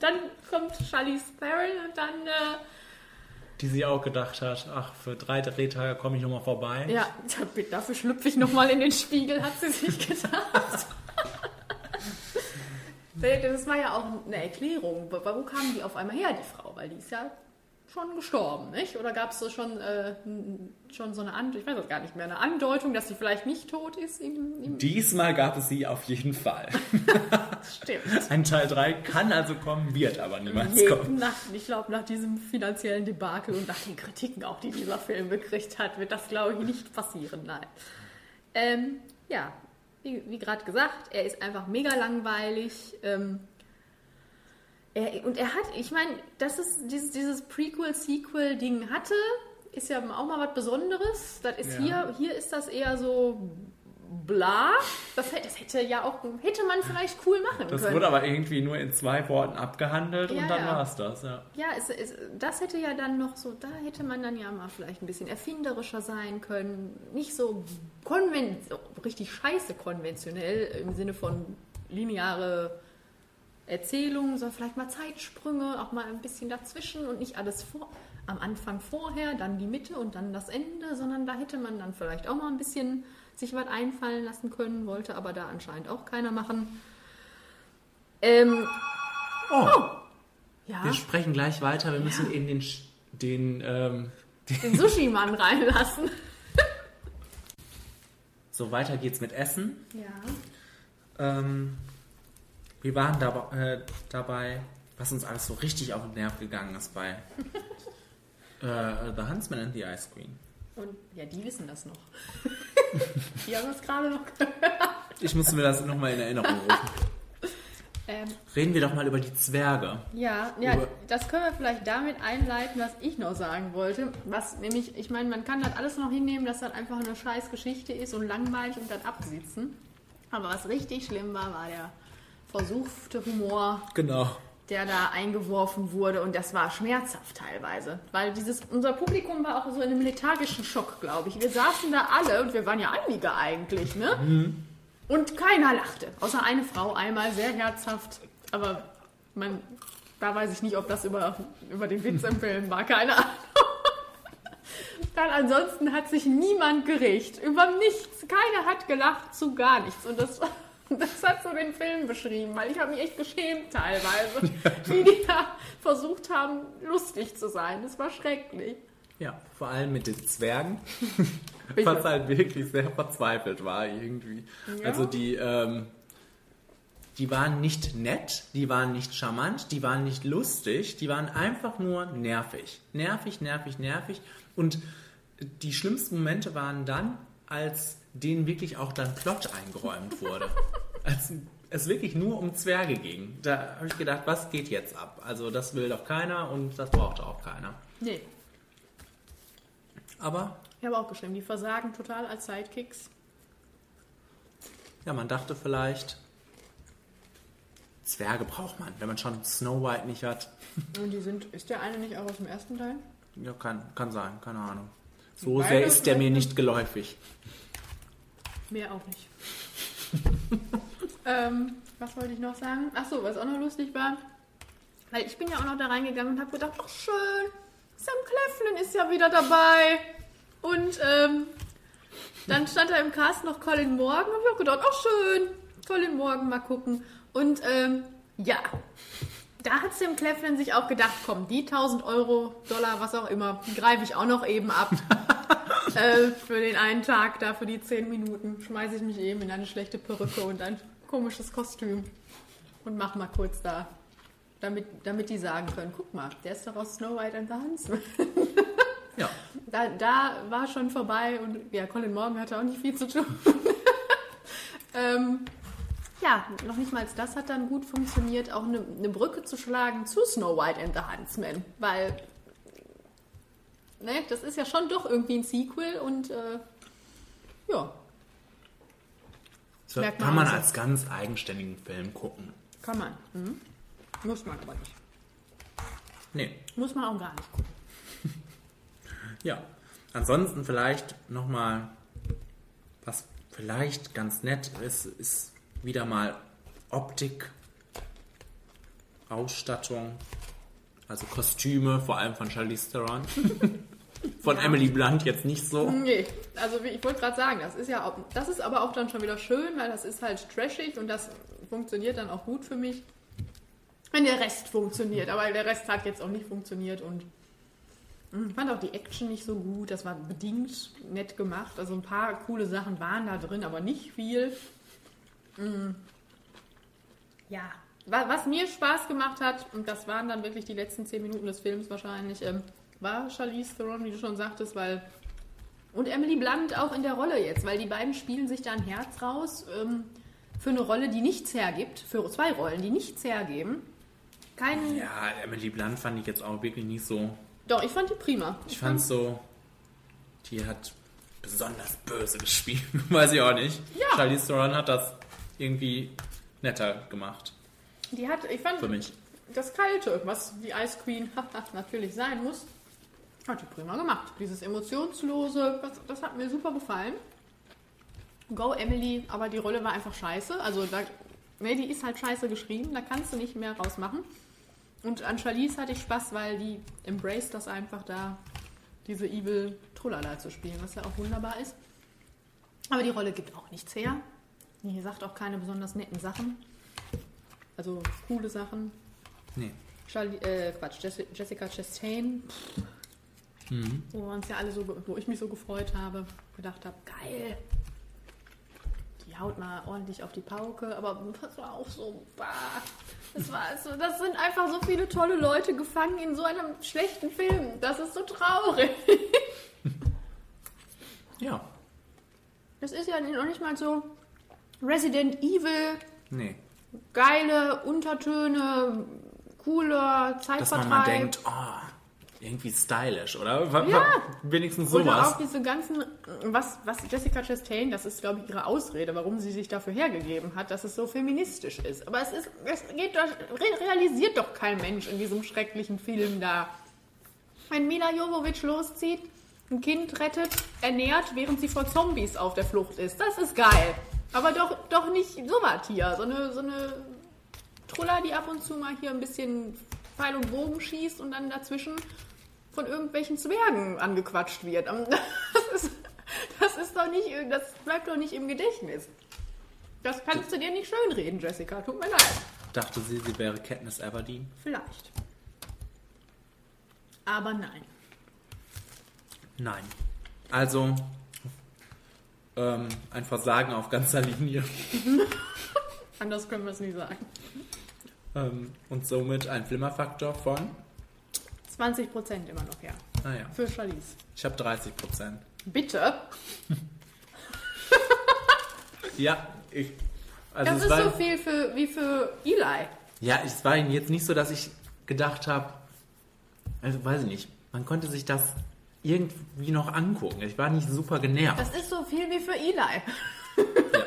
dann kommt Charlize Theron und dann. Äh, die sie auch gedacht hat, ach, für drei Drehtage komme ich nochmal vorbei. ja, (laughs) dafür schlüpfe ich nochmal in den Spiegel, hat sie sich (laughs) gedacht. Das war ja auch eine Erklärung. Wo wo kamen die auf einmal her, die Frau? Weil die ist ja schon gestorben, nicht? Oder gab es schon, äh, schon so eine Andeutung, ich weiß es gar nicht mehr, eine Andeutung, dass sie vielleicht nicht tot ist? Im, im Diesmal gab es sie auf jeden Fall. (laughs) Stimmt. Ein Teil 3 kann also kommen, wird aber niemals Nee, kommen. nach, ich glaube, nach diesem finanziellen Debakel und nach den Kritiken auch, die dieser Film gekriegt hat, wird das, glaube ich, nicht passieren. Nein. Ähm, ja, wie, wie gerade gesagt, er ist einfach mega langweilig. Ähm, er, und er hat, ich meine, dass es dieses, dieses Prequel-Sequel-Ding hatte, ist ja auch mal was Besonderes. Das ist Ja. hier, hier ist das eher so bla. Das, hätte- das hätte ja auch, hätte man vielleicht cool machen Das können. wurde aber irgendwie nur in zwei Worten abgehandelt Ja, und dann ja. war es das, ja. Ja, es, es, das hätte ja dann noch so, da hätte man dann ja mal vielleicht ein bisschen erfinderischer sein können. Nicht so, konven so richtig scheiße konventionell im Sinne von lineare Erzählungen, sondern vielleicht mal Zeitsprünge, auch mal ein bisschen dazwischen und nicht alles vor, am Anfang vorher, dann die Mitte und dann das Ende, sondern da hätte man dann vielleicht auch mal ein bisschen sich was einfallen lassen können, wollte aber da anscheinend auch keiner machen. Ähm, Oh, ja. wir sprechen gleich weiter. Wir müssen eben den, den ähm, den Sushi-Mann (laughs) reinlassen. so weiter geht's mit Essen. Ja. Ähm, wir waren dabei, äh, dabei, was uns alles so richtig auf den Nerv gegangen ist bei (laughs) äh, The Huntsman and the Ice Queen. Und ja, die wissen das noch. (laughs) die haben das gerade noch gehört. Ich muss mir das nochmal in Erinnerung rufen. (laughs) Ähm, Reden wir doch mal über die Zwerge. ja, ja, Über- das können wir vielleicht damit einleiten, was ich noch sagen wollte. Was nämlich, ich meine, man kann das alles noch hinnehmen, dass das einfach eine scheiß Geschichte ist und langweilig und dann absitzen. Aber was richtig schlimm war, war der versuchte Humor, Genau. der da eingeworfen wurde und das war schmerzhaft teilweise, weil dieses unser Publikum war auch so in einem lethargischen Schock, glaube ich. Wir saßen da alle und wir waren ja einige eigentlich, ne? Und keiner lachte, außer eine Frau einmal sehr herzhaft, aber man da weiß ich nicht, ob das über, über den Witz im Film war, keine Ahnung. (laughs) Dann ansonsten hat sich niemand geregt, über nichts, keiner hat gelacht zu gar nichts und das (laughs) (laughs) das hat so den Film beschrieben, weil ich habe mich echt geschämt teilweise, (laughs) wie die da versucht haben, lustig zu sein. Das war schrecklich. Ja, vor allem mit den Zwergen. Was halt wirklich sehr verzweifelt war irgendwie. Ja. Also die, ähm, die waren nicht nett, die waren nicht charmant, die waren nicht lustig, die waren einfach nur nervig. Nervig, nervig, nervig. Und die schlimmsten Momente waren dann, als denen wirklich auch dann Plot eingeräumt wurde. (laughs) als es wirklich nur um Zwerge ging. Da habe ich gedacht, was geht jetzt ab? Also das will doch keiner und das braucht auch keiner. Nee, Aber ich habe auch geschrieben, die versagen total als Sidekicks. Ja, man dachte vielleicht, Zwerge braucht man, wenn man schon Snow White nicht hat. (laughs) Und die sind, ist der eine nicht auch aus dem ersten Teil? Ja, kann, kann sein, keine Ahnung. So Beide sehr ist der mir nicht geläufig. Mehr auch nicht. (laughs) ähm, was wollte ich noch sagen? Ach so, was auch noch lustig war, weil ich bin ja auch noch da reingegangen und habe gedacht, ach schön, Sam Cleflin ist ja wieder dabei. Und ähm, dann stand da im Cast noch Colin Morgan und ich habe gedacht, ach schön, Colin Morgan mal gucken. Und ähm, ja, da hat Sam Cleflin sich auch gedacht, komm, die 1000 Euro, Dollar, was auch immer, greife ich auch noch eben ab. (laughs) (laughs) äh, für den einen Tag, da für die 10 Minuten, schmeiße ich mich eben in eine schlechte Perücke und ein komisches Kostüm und mach mal kurz da, damit, damit die sagen können, guck mal, der ist doch aus Snow White and the Huntsman. (laughs) Ja, Da, da war schon vorbei und ja, Colin Morgan hatte auch nicht viel zu tun. (laughs) ähm, ja, noch nicht mal das hat dann gut funktioniert, auch eine, eine Brücke zu schlagen zu Snow White and the Huntsman, weil ne, das ist ja schon doch irgendwie ein Sequel und äh, ja, so kann man also. als ganz eigenständigen Film gucken. kann man. Mhm. Muss man aber nicht. Nee, Muss man auch gar nicht gucken. (laughs) ja. Ansonsten vielleicht nochmal, was vielleicht ganz nett ist, ist wieder mal Optik, Ausstattung, also Kostüme, vor allem von Charlize Theron. (laughs) von Emily Blunt jetzt nicht so. Nee, also ich wollte gerade sagen, das ist ja auch, das ist aber auch dann schon wieder schön, weil das ist halt trashig und das funktioniert dann auch gut für mich. Wenn der Rest funktioniert, aber der Rest hat jetzt auch nicht funktioniert und Ich fand auch die Action nicht so gut. Das war bedingt nett gemacht. Also ein paar coole Sachen waren da drin, aber nicht viel. Mm. Ja, was mir Spaß gemacht hat, und das waren dann wirklich die letzten zehn Minuten des Films wahrscheinlich, ähm, war Charlize Theron, wie du schon sagtest, weil und Emily Blunt auch in der Rolle jetzt, weil die beiden spielen sich da ein Herz raus ähm, für eine Rolle, die nichts hergibt, für zwei Rollen, die nichts hergeben. Kein, Ja, Emily Blunt fand ich jetzt auch wirklich nicht so. Doch, ich fand die prima. Ich fand so, die hat besonders böse gespielt. (laughs) Weiß ich auch nicht. Ja. Charlize Theron hat das irgendwie netter gemacht Die hat, ich fand für mich. das Kalte, was die Ice Queen (laughs) natürlich sein muss, hat die prima gemacht. Dieses emotionslose, das, das hat mir super gefallen. Go Emily, aber die Rolle war einfach scheiße. Also da, nee, die ist halt scheiße geschrieben, da kannst du nicht mehr rausmachen. Und an Charlize hatte ich Spaß, weil die embrace das einfach da, diese Evil Trullala zu spielen, was ja auch wunderbar ist. Aber die Rolle gibt auch nichts her. Die sagt auch keine besonders netten Sachen. Also coole Sachen. Nee. Charlie, äh, Quatsch, Jessi- Jessica Chastain. Wo wir uns ja alle so, wo ich mich so gefreut habe, gedacht habe, geil. Die haut mal ordentlich auf die Pauke, aber das war auch so, bah. Das, war so, das sind einfach so viele tolle Leute gefangen in so einem schlechten Film. Das ist so traurig. (laughs) Ja. Das ist ja noch nicht mal so Resident Evil, Nee. Geile Untertöne, cooler Dass Zeitvertreib. man mal denkt, oh, irgendwie stylisch, oder? Wa- Ja. Wenigstens Oder sowas. auch diese ganzen, was, was Jessica Chastain, das ist, glaube ich, ihre Ausrede, warum sie sich dafür hergegeben hat, dass es so feministisch ist. Aber es ist, es geht doch, re realisiert doch kein Mensch in diesem schrecklichen Film da. Wenn Mila Jovovich loszieht, ein Kind rettet, ernährt, während sie vor Zombies auf der Flucht ist, das ist geil. Aber doch, doch nicht sowas hier, so eine, so eine Truller, die ab und zu mal hier ein bisschen Pfeil und Bogen schießt und dann dazwischen von irgendwelchen Zwergen angequatscht wird. (laughs) Das ist, das ist doch nicht, das bleibt doch nicht im Gedächtnis. Das kannst du dir nicht schönreden, Jessica. Tut mir leid. Dachte sie, sie wäre Katniss Everdeen. Vielleicht. Aber nein. Nein. Also, ähm, ein Versagen auf ganzer Linie. (laughs) Anders können wir es nicht sagen. Ähm, und somit ein Flimmerfaktor von, 20 Prozent immer noch, ja. naja, Für Charlize. ich habe 30 Prozent. Bitte? (laughs) Ja, ich. Also Das ist war, so viel für, wie für Eli. Ja, es war jetzt nicht so, dass ich gedacht habe, also weiß ich nicht, man konnte sich das irgendwie noch angucken. Ich war nicht super genervt. Das ist so viel wie für Eli. (laughs)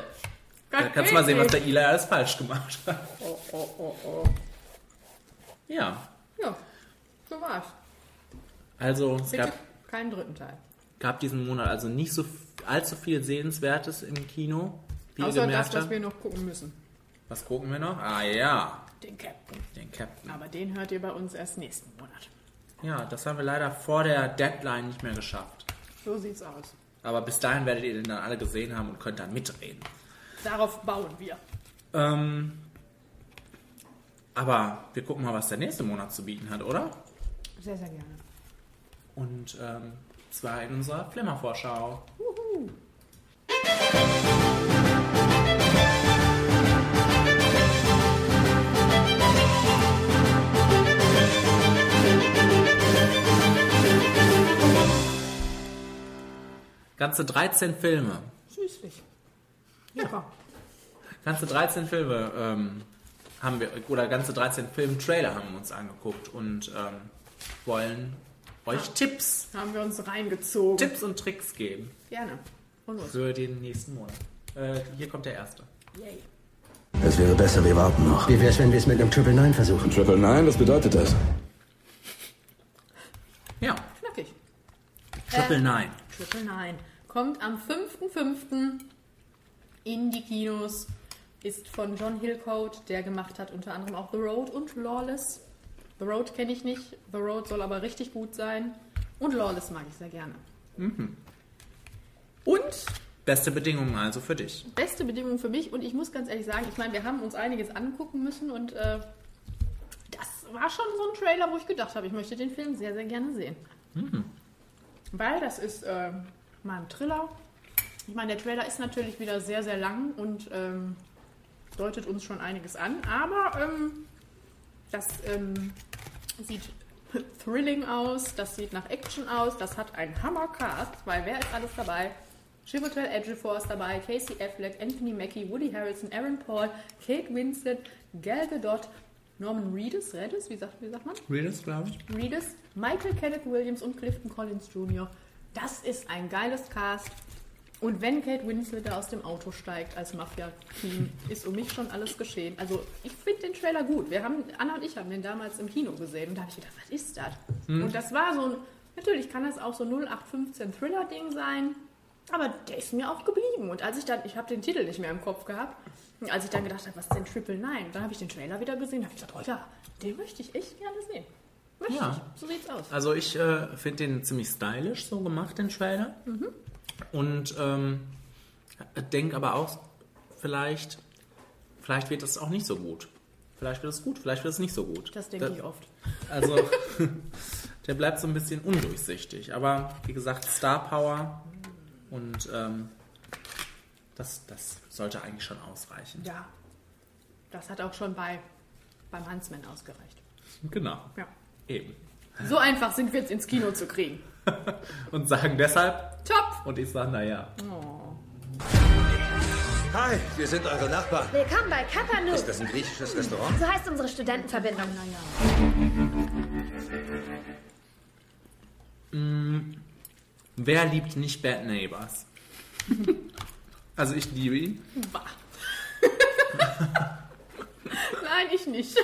Da kannst du mal sehen, was der. Eli alles falsch gemacht hat. Oh, oh, oh, oh. Ja, Ja, so war's. also es Bitte gab, keinen dritten Teil. gab diesen Monat also nicht so allzu viel Sehenswertes im Kino. Wie Außer das, was wir noch gucken müssen. Was gucken wir noch? Ah ja, Den Captain. den Captain. Aber den hört ihr bei uns erst nächsten Monat. Ja, das haben wir leider vor der Deadline nicht mehr geschafft. So sieht's aus. Aber bis dahin werdet ihr den dann alle gesehen haben und könnt dann mitreden. Darauf bauen wir. Ähm, aber wir gucken mal, was der nächste Monat zu bieten hat, oder? Sehr, sehr gerne. Und ähm, zwar in unserer Flimmervorschau. Ganze 13 Filme. Süßlich. Lecker. Ganze 13 Filme ähm, haben wir, oder ganze 13 Film-Trailer haben wir uns angeguckt und ähm, wollen euch Tipps, Haben wir uns reingezogen. Tipps und Tricks geben Gerne. Und los. für den nächsten Monat. Äh, hier kommt der erste. Yay. Es wäre besser, wir warten noch. Wie wär's, wenn wir es mit einem Triple Nine versuchen? Triple Nine, was bedeutet das? Ja, Knackig. Triple Nine. Triple Nine. Kommt am 5.5. in die Kinos. Ist von John Hillcoat, der gemacht hat unter anderem auch The Road und Lawless. The Road kenne ich nicht. The Road soll aber richtig gut sein. Und Lawless mag ich sehr gerne. Und Beste Bedingungen also für dich. beste Bedingung für mich. Und ich muss ganz ehrlich sagen, ich meine, wir haben uns einiges angucken müssen und äh, das war schon so ein Trailer, wo ich gedacht habe, ich möchte den Film sehr, sehr gerne sehen. Weil das ist äh, mal ein Thriller. Ich meine, der Trailer ist natürlich wieder sehr, sehr lang und ähm, deutet uns schon einiges an. Aber ähm, das ähm, sieht (laughs) thrilling aus, das sieht nach Action aus, das hat einen Hammercast, weil wer ist alles dabei? Chiwetel Ejiofor ist dabei, Casey Affleck, Anthony Mackie, Woody Harrelson, Aaron Paul, Kate Winslet, Gal Gadot, Norman Reedus, Reedus, wie sagt, wie sagt man? Readers, glaube ich. Reedus, Michael Kenneth Williams und Clifton Collins Jr. Das ist ein geiles Cast. Und wenn Kate Winslet da aus dem Auto steigt als Mafia-Team, ist um mich schon alles geschehen. Also ich finde den Trailer gut. Wir haben, Anna und ich haben den damals im Kino gesehen und da habe ich gedacht, was ist das? Und das war so ein, natürlich kann das auch so 0815 Thriller-Ding sein, aber der ist mir auch geblieben. Und als ich dann, ich habe den Titel nicht mehr im Kopf gehabt, und als ich dann gedacht habe, was ist denn Triple Nine? Dann habe ich den Trailer wieder gesehen, habe ich gedacht, oh ja, den möchte ich echt gerne sehen. Möchte Ja. So sieht's aus. Also ich äh, finde den ziemlich stylisch so gemacht, den Trailer. Und ähm, denke aber auch, vielleicht, vielleicht wird es auch nicht so gut. Vielleicht wird es gut, vielleicht wird es nicht so gut. Das denke Da- ich oft. (laughs) Also, (laughs) der bleibt so ein bisschen undurchsichtig. Aber wie gesagt, Star Power und ähm, das, das sollte eigentlich schon ausreichen. Ja, das hat auch schon bei, beim Huntsman ausgereicht. Genau, Ja. Eben. So einfach sind wir jetzt ins Kino zu kriegen. (laughs) Und sagen deshalb, Top! und ich sage, naja. Hi, wir sind eure Nachbarn. Willkommen bei Kapanu. Ist das ein griechisches Restaurant? So heißt unsere Studentenverbindung. Wer liebt nicht Bad Neighbors? (laughs) also ich liebe ihn. Bah. (laughs) Nein, ich nicht.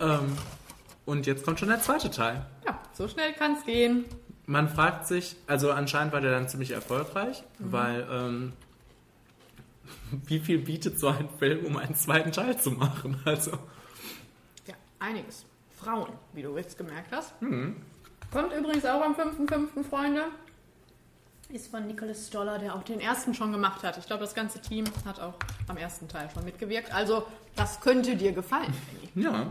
Ähm, und jetzt kommt schon der zweite Teil. Ja, so schnell kann's gehen. Man fragt sich, also anscheinend war der dann ziemlich erfolgreich, weil ähm, (laughs) wie viel bietet so ein Film, um einen zweiten Teil zu machen? (laughs) Also Ja, einiges. Frauen, wie du jetzt gemerkt hast. Kommt übrigens auch am 5.5. Freunde. Ist von Nicholas Stoller, der auch den ersten schon gemacht hat. Ich glaube, das ganze Team hat auch am ersten Teil schon mitgewirkt. Also, das könnte dir gefallen, Penny. ja,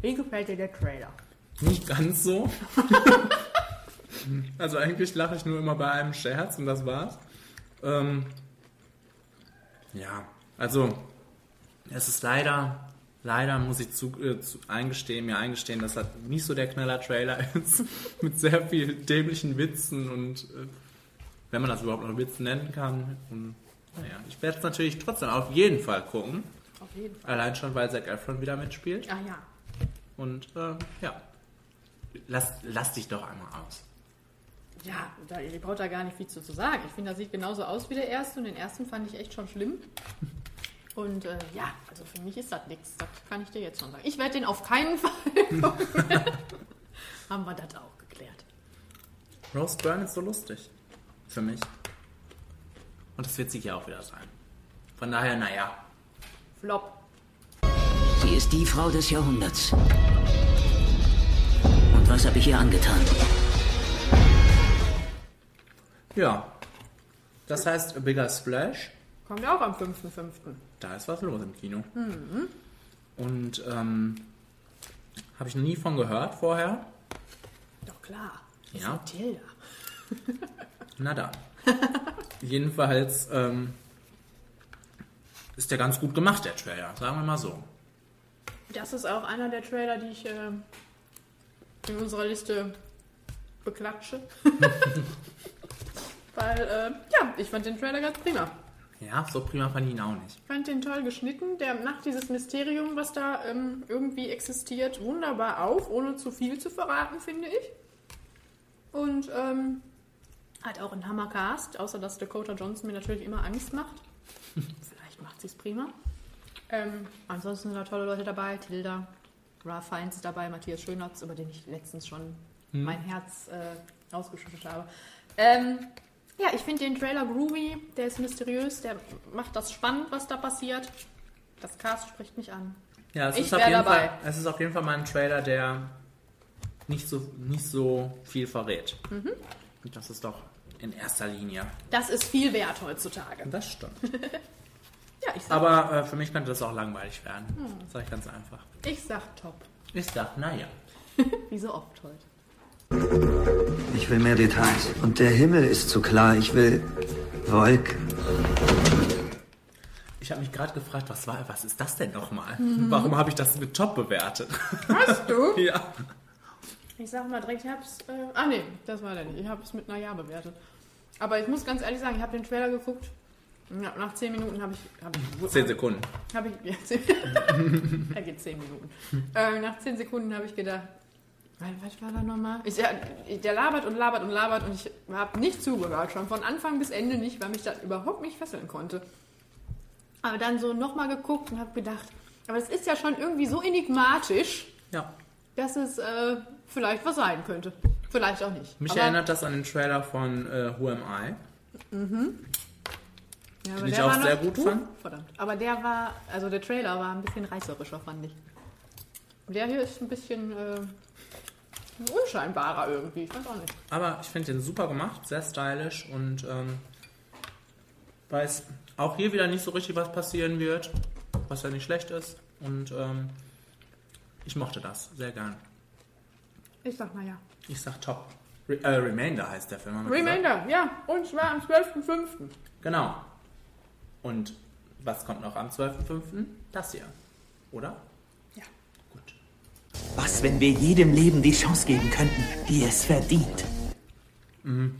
Wie gefällt dir der Trailer? nicht ganz so. (laughs) also eigentlich lache ich nur immer bei einem Scherz und das war's. Ähm, ja, also es ist leider, leider muss ich zu, äh, zu eingestehen, mir eingestehen, dass das nicht so der Knaller-Trailer (laughs) ist. mit sehr viel dämlichen Witzen und äh, wenn man das überhaupt noch Witz nennen kann. Und naja, ich werde es natürlich trotzdem auf jeden Fall gucken. Auf jeden Fall. Allein schon, weil Zac Efron wieder mitspielt. Ah ja. Und äh, ja, lass, lass dich doch einmal aus. Ja, da, ihr braucht da gar nicht viel zu, zu sagen. Ich finde, das sieht genauso aus wie der erste und den ersten fand ich echt schon schlimm. Und äh, ja, also für mich ist das nichts. Das kann ich dir jetzt schon sagen. Ich werde den auf keinen (laughs) Fall gucken. Haben wir das auch geklärt. Rose Byrne ist so lustig. Für mich. Und das wird sie hier auch wieder sein. Von daher, naja. Flop. Sie ist die Frau des Jahrhunderts. Und was habe ich ihr angetan? Ja. Das heißt, A Bigger Splash. Kommt auch am 5.5. Da ist was los im Kino. Und ähm, habe ich noch nie von gehört vorher. Doch klar. Ja. Matilda. (laughs) Na da. Jedenfalls ähm, ist der ganz gut gemacht, der Trailer. Sagen wir mal so. Das ist auch einer der Trailer, die ich äh, in unserer Liste beklatsche. (laughs) Weil, äh, ja, ich fand den Trailer ganz prima. Ja, so prima fand ich ihn auch nicht. Ich fand den toll geschnitten. Der macht dieses Mysterium, was da ähm, irgendwie existiert, wunderbar auf, ohne zu viel zu verraten, finde ich. Und ähm, hat auch einen Hammercast, außer dass Dakota Johnson mir natürlich immer Angst macht. (laughs) Vielleicht macht sie es prima. Ähm, ansonsten sind da tolle Leute dabei. Tilda, Ralph Fiennes ist dabei, Matthias Schönatz, über den ich letztens schon mein Herz äh, ausgeschüttet habe. Ähm, ja, ich finde den Trailer groovy, der ist mysteriös, der macht das spannend, was da passiert. Das Cast spricht mich an. Ja, es Ich ist, auf jeden dabei. Fall, es ist auf jeden Fall mal ein Trailer, der nicht so, nicht so viel verrät. Mhm. Und das ist doch in erster Linie. Das ist viel wert heutzutage. Das stimmt. (laughs) Ja, ich sag, Aber äh, für mich könnte das auch langweilig werden. Hm. Sag ich ganz einfach. ich sag top. Ich sag, naja. (laughs) Wie so oft heute. Ich will mehr Details. Und der Himmel ist zu klar. Ich will Wolken. Ich habe mich gerade gefragt, was war, was ist das denn nochmal? Warum habe ich das mit Top bewertet? Hast du? (laughs) ja. Ich sag mal direkt, ich hab's. Äh, ah, nee, das war der nicht. Ich hab's mit einer Ja bewertet. Aber ich muss ganz ehrlich sagen, ich habe den Trailer geguckt. Ja, nach 10 Minuten habe ich. Hab ich Zehn Sekunden. Habe ich. Ja, zehn, er geht 10 Minuten. Äh, nach 10 Sekunden habe ich gedacht. Was was war da nochmal? Ich, der labert und labert und labert und ich habe nicht zugehört, schon von Anfang bis Ende nicht, weil mich das überhaupt nicht fesseln konnte. Aber dann so nochmal geguckt und habe gedacht, aber es ist ja schon irgendwie so enigmatisch, Ja. dass es äh, vielleicht was sein könnte. Vielleicht auch nicht. Mich aber, erinnert das an den Trailer von äh, Who Am I? Ja, den ich der auch sehr noch- gut Uh, fand. Verdammt. Aber der war, also der Trailer war ein bisschen reißerischer, fand ich. Der hier ist ein bisschen äh, unscheinbarer irgendwie. Ich weiß auch nicht. Aber ich finde den super gemacht, sehr stylisch und ähm, weiß auch hier wieder nicht so richtig, was passieren wird, was ja nicht schlecht ist. Und ähm, ich mochte das sehr gern. Ich sag mal ja. Ich sag top. Re äh, Remainder heißt der Film. wir gesagt. Remainder, ja. Und zwar am 12.05. Genau. Und was kommt noch am 12.05.? Das hier. Oder? Ja. Gut. Was, wenn wir jedem Leben die Chance geben könnten, die es verdient? Und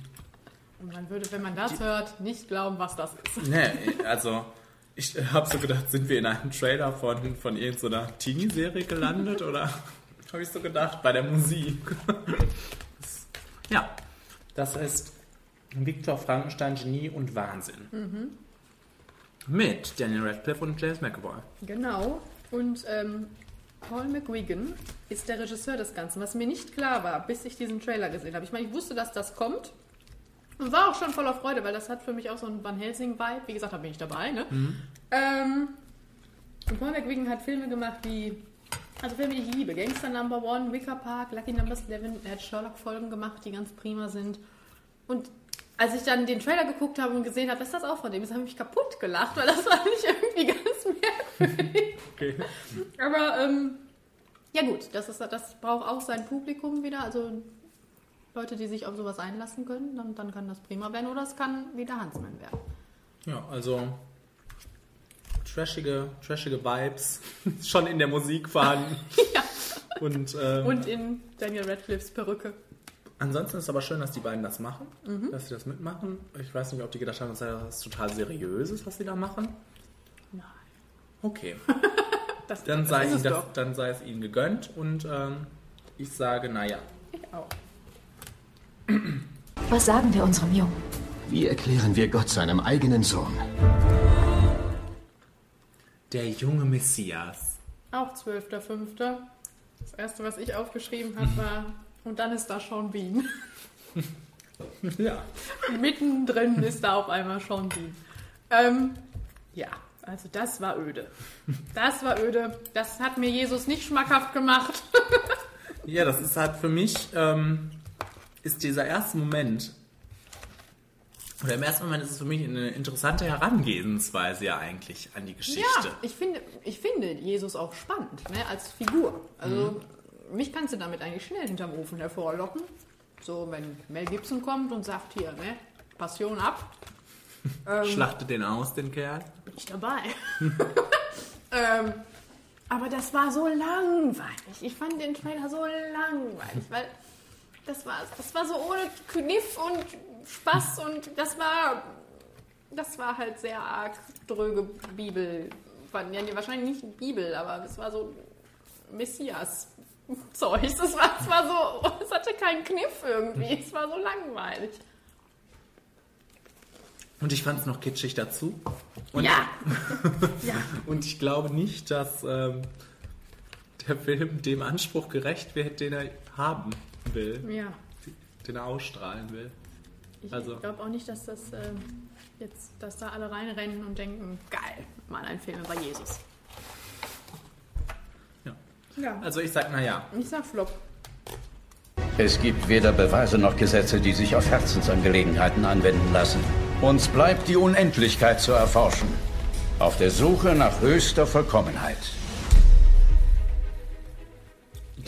man würde, wenn man das hört, nicht glauben, was das ist. Nee, also ich habe so gedacht, sind wir in einem Trailer von, von irgendeiner Teenie-Serie gelandet oder (laughs) habe ich so gedacht, bei der Musik. (laughs) Ja, das ist Viktor Frankenstein, Genie und Wahnsinn. Mit Daniel Radcliffe und James McAvoy. Genau. Und ähm, Paul McGuigan ist der Regisseur des Ganzen, was mir nicht klar war, bis ich diesen Trailer gesehen habe. Ich meine, ich wusste, dass das kommt. Und war auch schon voller Freude, weil das hat für mich auch so einen Van Helsing-Vibe. Wie gesagt, da bin ich dabei, ne? Ähm, und Paul McGuigan hat Filme gemacht wie, also Filme, die ich liebe. Gangster Number One, Wicker Park, Lucky Number 11. Er hat Sherlock-Folgen gemacht, die ganz prima sind. Und als ich dann den Trailer geguckt habe und gesehen habe, dass das auch von dem ist, habe ich mich kaputt gelacht, weil das war nicht irgendwie ganz merkwürdig. (laughs) Okay. Aber ähm, ja gut, das, ist, das braucht auch sein Publikum wieder. Also Leute, die sich auf sowas einlassen können, dann, dann kann das prima werden oder es kann wieder Huntsman werden. Ja, also trashige, trashige Vibes (laughs) schon in der Musik vorhanden. (laughs) Ja. Und, ähm, Und in Daniel Radcliffes Perücke. Ansonsten ist es aber schön, dass die beiden das machen, Mhm. dass sie das mitmachen. Ich weiß nicht, ob die gedacht haben, dass das total seriös ist, was sie da machen. Nein. Okay, (laughs) Das, dann das sei, ist ihnen es das, doch. dann sei es ihnen gegönnt und ähm, ich sage, naja. Ich auch. Was sagen wir unserem Jungen? Wie erklären wir Gott seinem eigenen Sohn? Der junge Messias. Auch 12.05. Das erste, was ich aufgeschrieben habe, war, und dann ist da Sean Bean. (laughs) Ja. Mittendrin ist da auf einmal Sean Bean. Ähm, ja, also das war öde. Das war öde. Das hat mir Jesus nicht schmackhaft gemacht. (laughs) Ja, das ist halt für mich, ähm, ist dieser erste Moment, oder im ersten Moment ist es für mich eine interessante Herangehensweise ja eigentlich an die Geschichte. Ja, ich finde, ich finde Jesus auch spannend, ne, als Figur. Also mich kannst du damit eigentlich schnell hinterm Ofen hervorlocken. So, wenn Mel Gibson kommt und sagt hier, ne, Passion ab, (laughs) Schlachte den aus, den Kerl. bin ich dabei. (laughs) ähm, aber das war so langweilig. Ich fand den Trailer so langweilig, weil das war, das war so ohne Kniff und Spaß und das war, das war halt sehr arg dröge Bibel. Ja, wahrscheinlich nicht Bibel, aber es war so (laughs) Messias-Zeug. Es war, es war so, es hatte keinen Kniff irgendwie. Es war so langweilig. Und ich fand es noch kitschig dazu. Und, ja. (laughs) ja. und ich glaube nicht, dass ähm, der Film dem Anspruch gerecht wird, den er haben will, Ja. den er ausstrahlen will. Ich Also- glaube auch nicht, dass das ähm, jetzt, dass da alle reinrennen und denken, geil, mal ein Film über Jesus. Ja. Also ich sag, naja, Ich sag Flop. Es gibt weder Beweise noch Gesetze, die sich auf Herzensangelegenheiten anwenden lassen. Uns bleibt die Unendlichkeit zu erforschen. Auf der Suche nach höchster Vollkommenheit.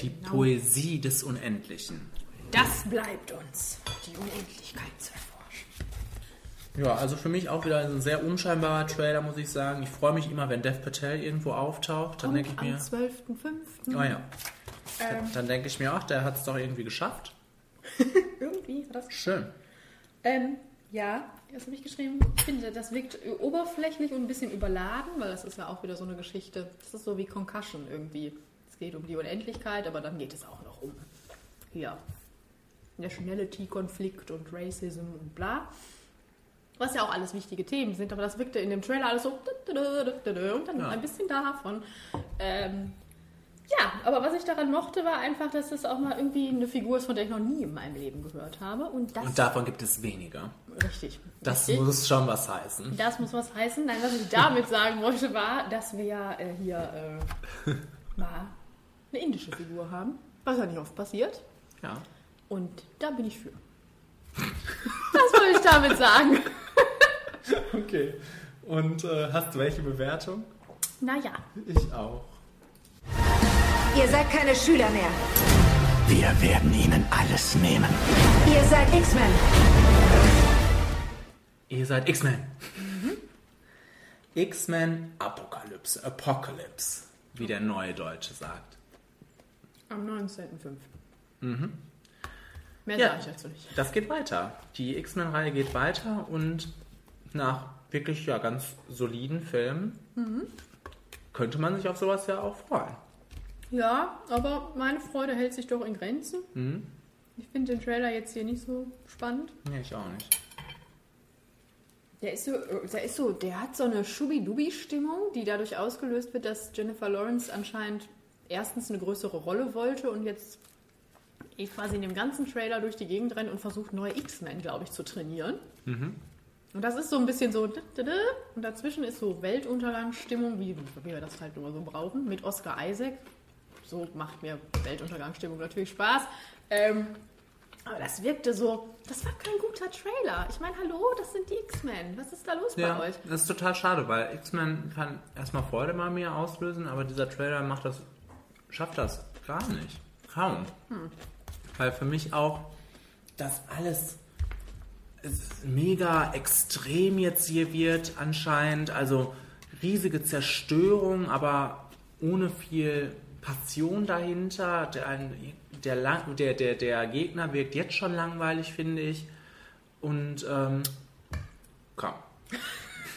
die Poesie des Unendlichen. Das bleibt uns, die Unendlichkeit zu erforschen. Ja, also für mich auch wieder ein sehr unscheinbarer Trailer, muss ich sagen. Ich freue mich immer, wenn Dev Patel irgendwo auftaucht. Dann denke ich am mir, 12.05. ah ja. Ähm, Dann denke ich mir, ach, der hat es doch irgendwie geschafft. (laughs) irgendwie hat das Schön. Ähm, ja, das habe ich geschrieben. Ich finde, das wirkt oberflächlich und ein bisschen überladen, weil das ist ja auch wieder so eine Geschichte. Das ist so wie Concussion irgendwie. Es geht um die Unendlichkeit, aber dann geht es auch noch um ja, Nationality-Konflikt und Racism und bla. Was ja auch alles wichtige Themen sind, aber das wirkte in dem Trailer alles so und dann Ja. ein bisschen davon. Ähm, ja, aber was ich daran mochte, war einfach, dass es auch mal irgendwie eine Figur ist, von der ich noch nie in meinem Leben gehört habe. Und das Und davon gibt es weniger. richtig. Das richtig. muss schon was heißen. Das muss was heißen. Nein, was ich damit sagen wollte, war, dass wir ja äh, hier äh, mal eine indische Figur haben. Was ja nicht oft passiert. Ja. Und da bin ich für. Das wollte ich damit sagen. (laughs) Okay. Und äh, hast du welche Bewertung? Naja. Ich auch. Ihr seid keine Schüler mehr. Wir werden ihnen alles nehmen. Ihr seid X-Men. Ihr seid X-Men. X-Men Apokalypse. Apocalypse, wie der neue Deutsche sagt. Am 19.05. Mhm. Mehr Ja. sage ich dazu nicht. Das geht weiter. Die X-Men-Reihe geht weiter und nach wirklich ja ganz soliden Filmen Mhm. könnte man sich auf sowas ja auch freuen. Ja, aber meine Freude hält sich doch in Grenzen. Mhm. Ich finde den Trailer jetzt hier nicht so spannend. Nee, ich auch nicht. Der ist so, der ist so, der hat so eine Schubi-Dubi-Stimmung, die dadurch ausgelöst wird, dass Jennifer Lawrence anscheinend erstens eine größere Rolle wollte und jetzt eh quasi in dem ganzen Trailer durch die Gegend rennt und versucht, neue X-Men, glaube ich, zu trainieren. Mhm. Und das ist so ein bisschen so, und dazwischen ist so Weltuntergangsstimmung, wie, wie wir das halt immer so brauchen, mit Oscar Isaac. So macht mir Weltuntergangsstimmung natürlich Spaß. Ähm, aber das wirkte so, das war kein guter Trailer. Ich meine, hallo, das sind die X-Men. Was ist da los Ja, bei euch? das ist total schade, weil X-Men kann erstmal Freude bei mir auslösen, aber dieser Trailer macht das, schafft das gar nicht. Kaum. Hm. Weil für mich auch das alles mega extrem jetzt hier wird anscheinend. Also riesige Zerstörung, aber ohne viel Passion dahinter. Der, der, der, der, der Gegner wirkt jetzt schon langweilig, finde ich. Und ähm, komm.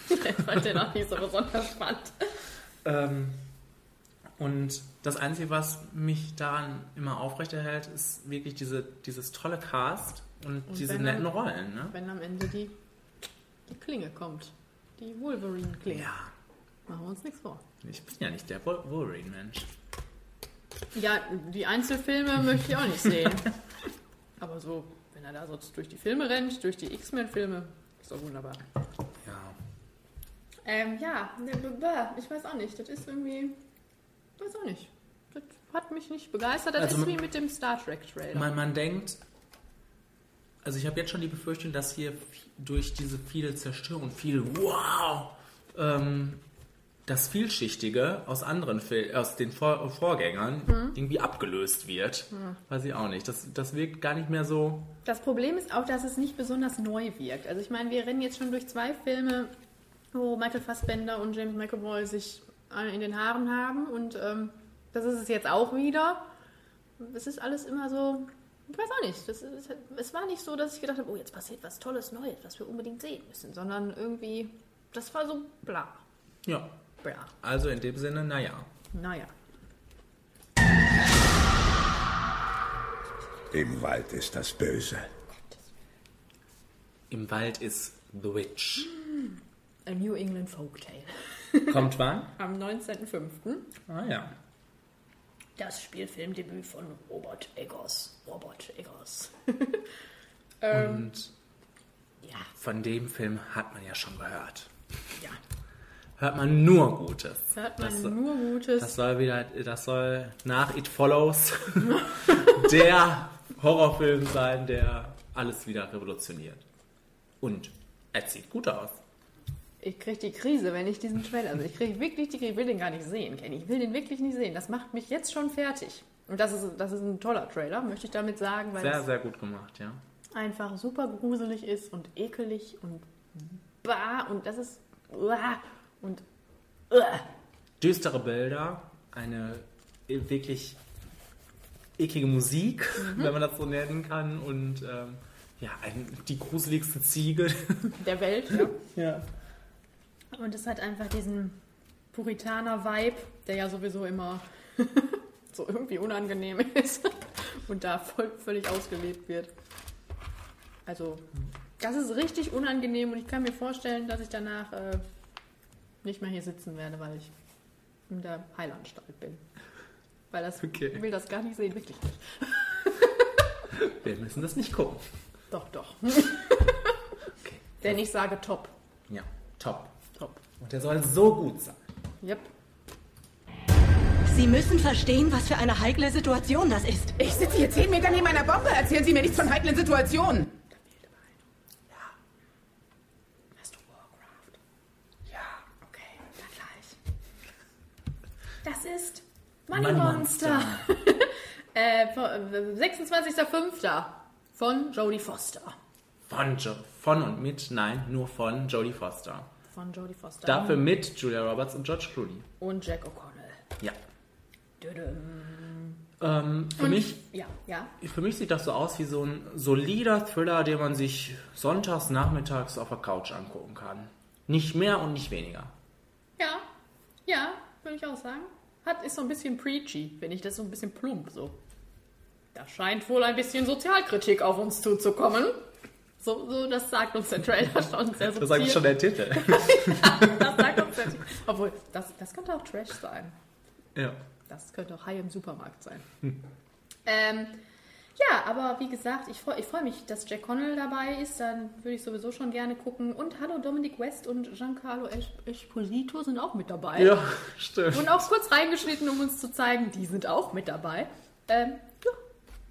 Ich fand den auch nicht so besonders spannend. Ähm, und das Einzige, was mich daran immer aufrechterhält, ist wirklich diese, dieses tolle Cast und, Und diese netten am- Rollen. Ne? Wenn am Ende die, die Klinge kommt. Die Wolverine-Klinge. Ja. Machen wir uns nichts vor. Ich bin ja nicht der Wol- Wolverine-Mensch. Ja, die Einzelfilme möchte ich auch nicht sehen. (laughs) Aber so, wenn er da so durch die Filme rennt, durch die X-Men-Filme, ist doch wunderbar. Ja. Ähm, ja, ne, ich weiß auch nicht. Das ist irgendwie, weiß auch nicht. Das hat mich nicht begeistert. Das Also ist man- wie mit dem Star Trek-Trailer. Man, man denkt, also ich habe jetzt schon die Befürchtung, dass hier durch diese viele Zerstörung, viel Wow, ähm, das Vielschichtige aus anderen Fil aus den Vor Vorgängern Mhm. irgendwie abgelöst wird. Mhm. Weiß ich auch nicht. Das, das wirkt gar nicht mehr so. Das Problem ist auch, dass es nicht besonders neu wirkt. Also ich meine, wir rennen jetzt schon durch zwei Filme, wo Michael Fassbender und James McAvoy sich in den Haaren haben und ähm, das ist es jetzt auch wieder. Es ist alles immer so, ich weiß auch nicht, das ist, es war nicht so, dass ich gedacht habe, oh, jetzt passiert was Tolles, Neues, was wir unbedingt sehen müssen, sondern irgendwie, das war so bla, Ja. bla. Also in dem Sinne, naja. Naja. Im Wald ist das Böse. Im Wald ist The Witch. A New England Folktale. Kommt wann? Am 19.05. Ah ja. Das Spielfilmdebüt von Robert Eggers. Robert Eggers. (laughs) ähm, Und ja. von dem Film hat man ja schon gehört. Ja. Hört man nur Gutes. Hört man Das- nur Gutes. Das soll wieder, das soll nach It Follows (laughs) der Horrorfilm sein, der alles wieder revolutioniert. Und es sieht gut aus. Ich kriege die Krise, wenn ich diesen Trailer, also ich kriege wirklich die Krise, ich will den gar nicht sehen, Kenny. Ich will den wirklich nicht sehen. Das macht mich jetzt schon fertig. Und das ist, das ist ein toller Trailer, möchte ich damit sagen, weil Sehr, sehr gut gemacht, ja. einfach super gruselig ist und ekelig und bah und das ist uah, und uah. Düstere Bilder, eine wirklich eklige Musik, wenn man das so nennen kann, und ähm, ja, ein, die gruseligste Ziege. der Welt. Ja. (laughs) ja. Und es hat einfach diesen Puritaner-Vibe, der ja sowieso immer (laughs) so irgendwie unangenehm ist (laughs) und da voll, völlig ausgelebt wird. Also, das ist richtig unangenehm und ich kann mir vorstellen, dass ich danach äh, nicht mehr hier sitzen werde, weil ich in der Heilanstalt bin. Weil das, Okay. ich will das gar nicht sehen, wirklich nicht. (laughs) Wir müssen das nicht gucken. Doch, doch. Denn ich sage top. Ja, top. Und der soll so gut sein. Yep. Sie müssen verstehen, was für eine heikle Situation das ist. Ich sitze hier zehn Meter neben einer Bombe. Erzählen Sie mir nichts von heiklen Situationen. Hast du Warcraft? Ja. Okay, dann gleich. Das ist Money, Money Monster. von- (laughs) äh, 26.05. von Jodie Foster. Von, jo von und mit, nein, nur von Jodie Foster. Von Jodie Foster. Dafür mit Julia Roberts und George Clooney. Und Jack O'Connell. Ja. Ähm, für, Und- mich, Ja, ja. für mich sieht das so aus wie so ein solider Thriller, den man sich sonntags nachmittags auf der Couch angucken kann. Nicht mehr und nicht weniger. Ja, ja, würde ich auch sagen. Hat, ist so ein bisschen preachy, finde ich. Das ist so ein bisschen plump so. Da scheint wohl ein bisschen Sozialkritik auf uns zuzukommen. So, so das sagt uns der Trailer (laughs) schon sehr subtil. Das sagt schon der Titel. (laughs) Das sagt uns der Titel. Obwohl, das, das könnte auch Trash sein. ja. Das könnte auch High im Supermarkt sein. Hm. Ähm, ja, aber wie gesagt, ich freue ich freu mich, dass Jack Connell dabei ist. Dann würde ich sowieso schon gerne gucken. Und hallo, Dominic West und Giancarlo Es- Esposito sind auch mit dabei. Ja, stimmt. Und auch kurz reingeschnitten, um uns zu zeigen, die sind auch mit dabei. Ähm, ja.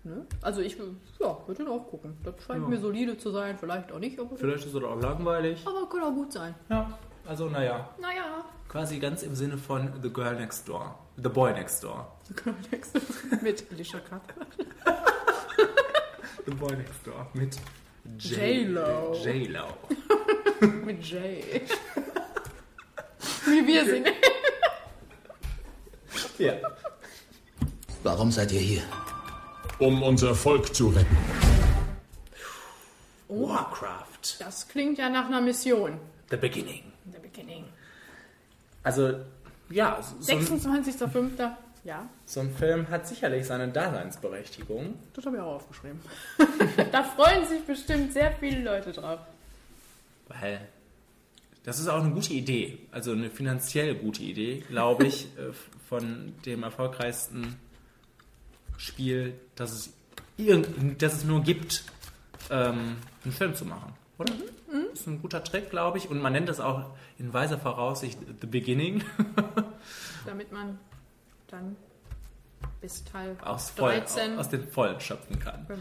Ne? Also ich ja, würde ihn auch gucken. Das scheint Ja. mir solide zu sein, vielleicht auch nicht, aber, Vielleicht ist es auch langweilig. aber kann auch gut sein. Ja. Also, naja. Naja, Quasi ganz im Sinne von The Girl Next Door. The Boy Next Door. (laughs) mit Alicia Cuthbert. (laughs) The Boy Next Door. Mit J-Lo. J-Lo. (laughs) mit Jay. Wie wir sind. Ja. Warum seid ihr hier? Um unser Volk zu retten. Warcraft. Das klingt ja nach einer Mission. The Beginning. In der Beginning. Also, ja, so ein, 26.05. Ja, so ein Film hat sicherlich seine Daseinsberechtigung. das habe ich auch aufgeschrieben. (laughs) da freuen sich bestimmt sehr viele Leute drauf. Weil das ist auch eine gute Idee, also eine finanziell gute Idee, glaube ich, (laughs) äh, von dem erfolgreichsten Spiel, das es, irgend, das es nur gibt, ähm, einen Film zu machen, oder? Das ist ein guter Trick, glaube ich, und man nennt das auch in weiser Voraussicht The Beginning, (laughs) Damit man dann bis Teil aus, voll, 13. aus den Vollen schöpfen kann. Genau.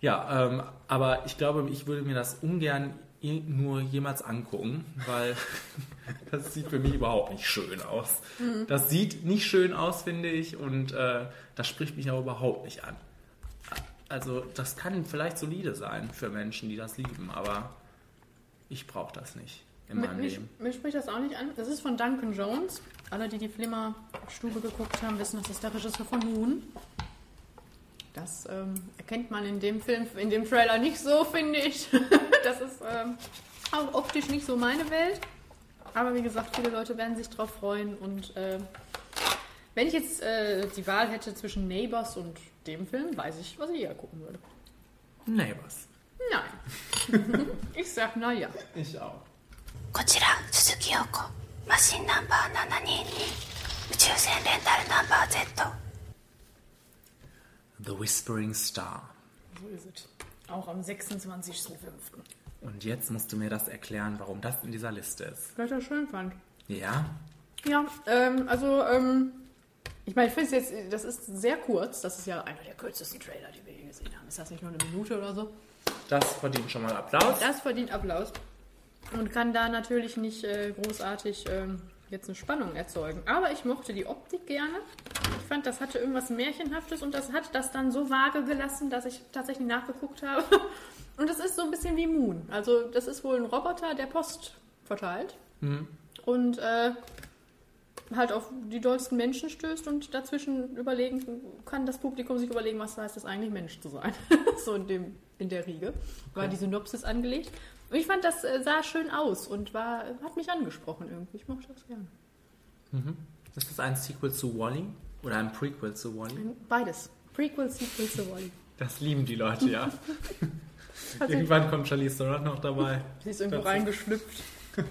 Ja, ähm, aber ich glaube, ich würde mir das ungern nur jemals angucken, weil (laughs) das sieht für mich überhaupt nicht schön aus. Mhm. Das sieht nicht schön aus, finde ich, und äh, das spricht mich aber überhaupt nicht an. Also das kann vielleicht solide sein für Menschen, die das lieben, aber ich brauche das nicht in meinem mich, Leben. mich spricht das auch nicht an. Das ist von Duncan Jones. Alle, die die Flimmerstube geguckt haben, wissen, das ist der Regisseur von Moon. Das ähm, erkennt man in dem Film, in dem Trailer nicht so, finde ich. (laughs) das ist ähm, auch optisch nicht so meine Welt. Aber wie gesagt, viele Leute werden sich drauf freuen. Und äh, wenn ich jetzt äh, die Wahl hätte zwischen Neighbors und dem Film, weiß ich, was ich eher gucken würde. Neighbors. Nein. (laughs) ich sag, naja. Ich auch. こちら鈴木陽子マシンナンバー722宇宙船レンタルナンバー Z The Whispering Star. So ist es. Auch am 26.05. Und jetzt musst du mir das erklären, warum das in dieser Liste ist. Weil ich das schön fand. Ja? Ja, ähm, also, ähm, ich meine, ich finde es jetzt, das ist sehr kurz. Das ist ja einer der kürzesten Trailer, die wir je gesehen haben. Ist das nicht nur eine Minute oder so? Das verdient schon mal Applaus. Das verdient Applaus. Und kann da natürlich nicht äh, großartig ähm, jetzt eine Spannung erzeugen. Aber ich mochte die Optik gerne. Ich fand, das hatte irgendwas Märchenhaftes und das hat das dann so vage gelassen, dass ich tatsächlich nachgeguckt habe. (laughs) Und das ist so ein bisschen wie Moon. Also das ist wohl ein Roboter, der Post verteilt. Mhm. Und äh, halt auf die dollsten Menschen stößt und dazwischen überlegen kann das Publikum sich überlegen, was heißt es eigentlich, Mensch zu sein. (laughs) so in, dem, in der Riege war die Synopsis angelegt. Und ich fand, das äh, sah schön aus und war, hat mich angesprochen irgendwie. Ich mochte das gerne. Mhm. Ist das ein Sequel zu Wally? Oder ein Prequel zu Wally? Beides. Prequel, Sequel zu Wally. Das lieben die Leute, ja. (laughs) Irgendwann kommt Charlize Theron noch dabei. Sie ist irgendwo reingeschlüpft. (laughs)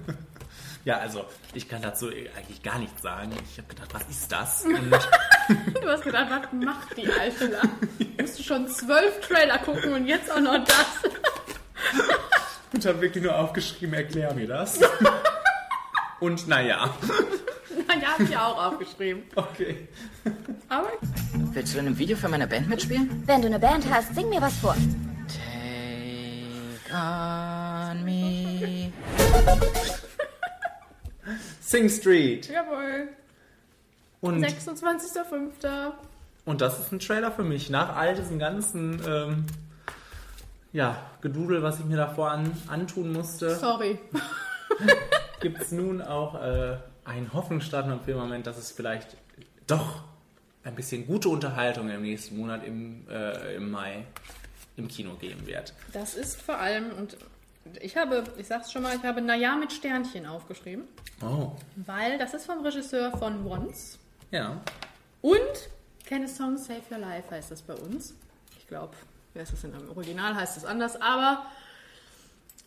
Ja, also ich kann dazu eigentlich gar nichts sagen. Ich habe gedacht, was ist das? (laughs) Du hast gedacht, was macht die Alte da? Musst du schon zwölf Trailer gucken und jetzt auch noch das. Und habe wirklich nur aufgeschrieben, erklär mir das. Und naja. Ja, hab ich auch aufgeschrieben. Okay. Aber Willst du in einem Video für meine Band mitspielen? Wenn du eine Band hast, sing mir was vor. Take on me. Sing Street. jawohl. Und, 26.05. und das ist ein Trailer für mich. Nach all diesen ganzen ähm, ja, Gedudel, was ich mir davor an, antun musste, Sorry. (laughs) gibt es nun auch äh, einen Hoffnungsstraten im Filmmoment, dass es vielleicht doch ein bisschen gute Unterhaltung im nächsten Monat im, äh, im Mai im Kino geben wird. Das ist vor allem, und ich habe, ich sag's schon mal, ich habe Naja mit Sternchen aufgeschrieben, Oh, weil das ist vom Regisseur von Once. ja. Und Can a Song Save Your Life heißt das bei uns. Ich glaube, wer ist das denn? Im Original heißt es anders, aber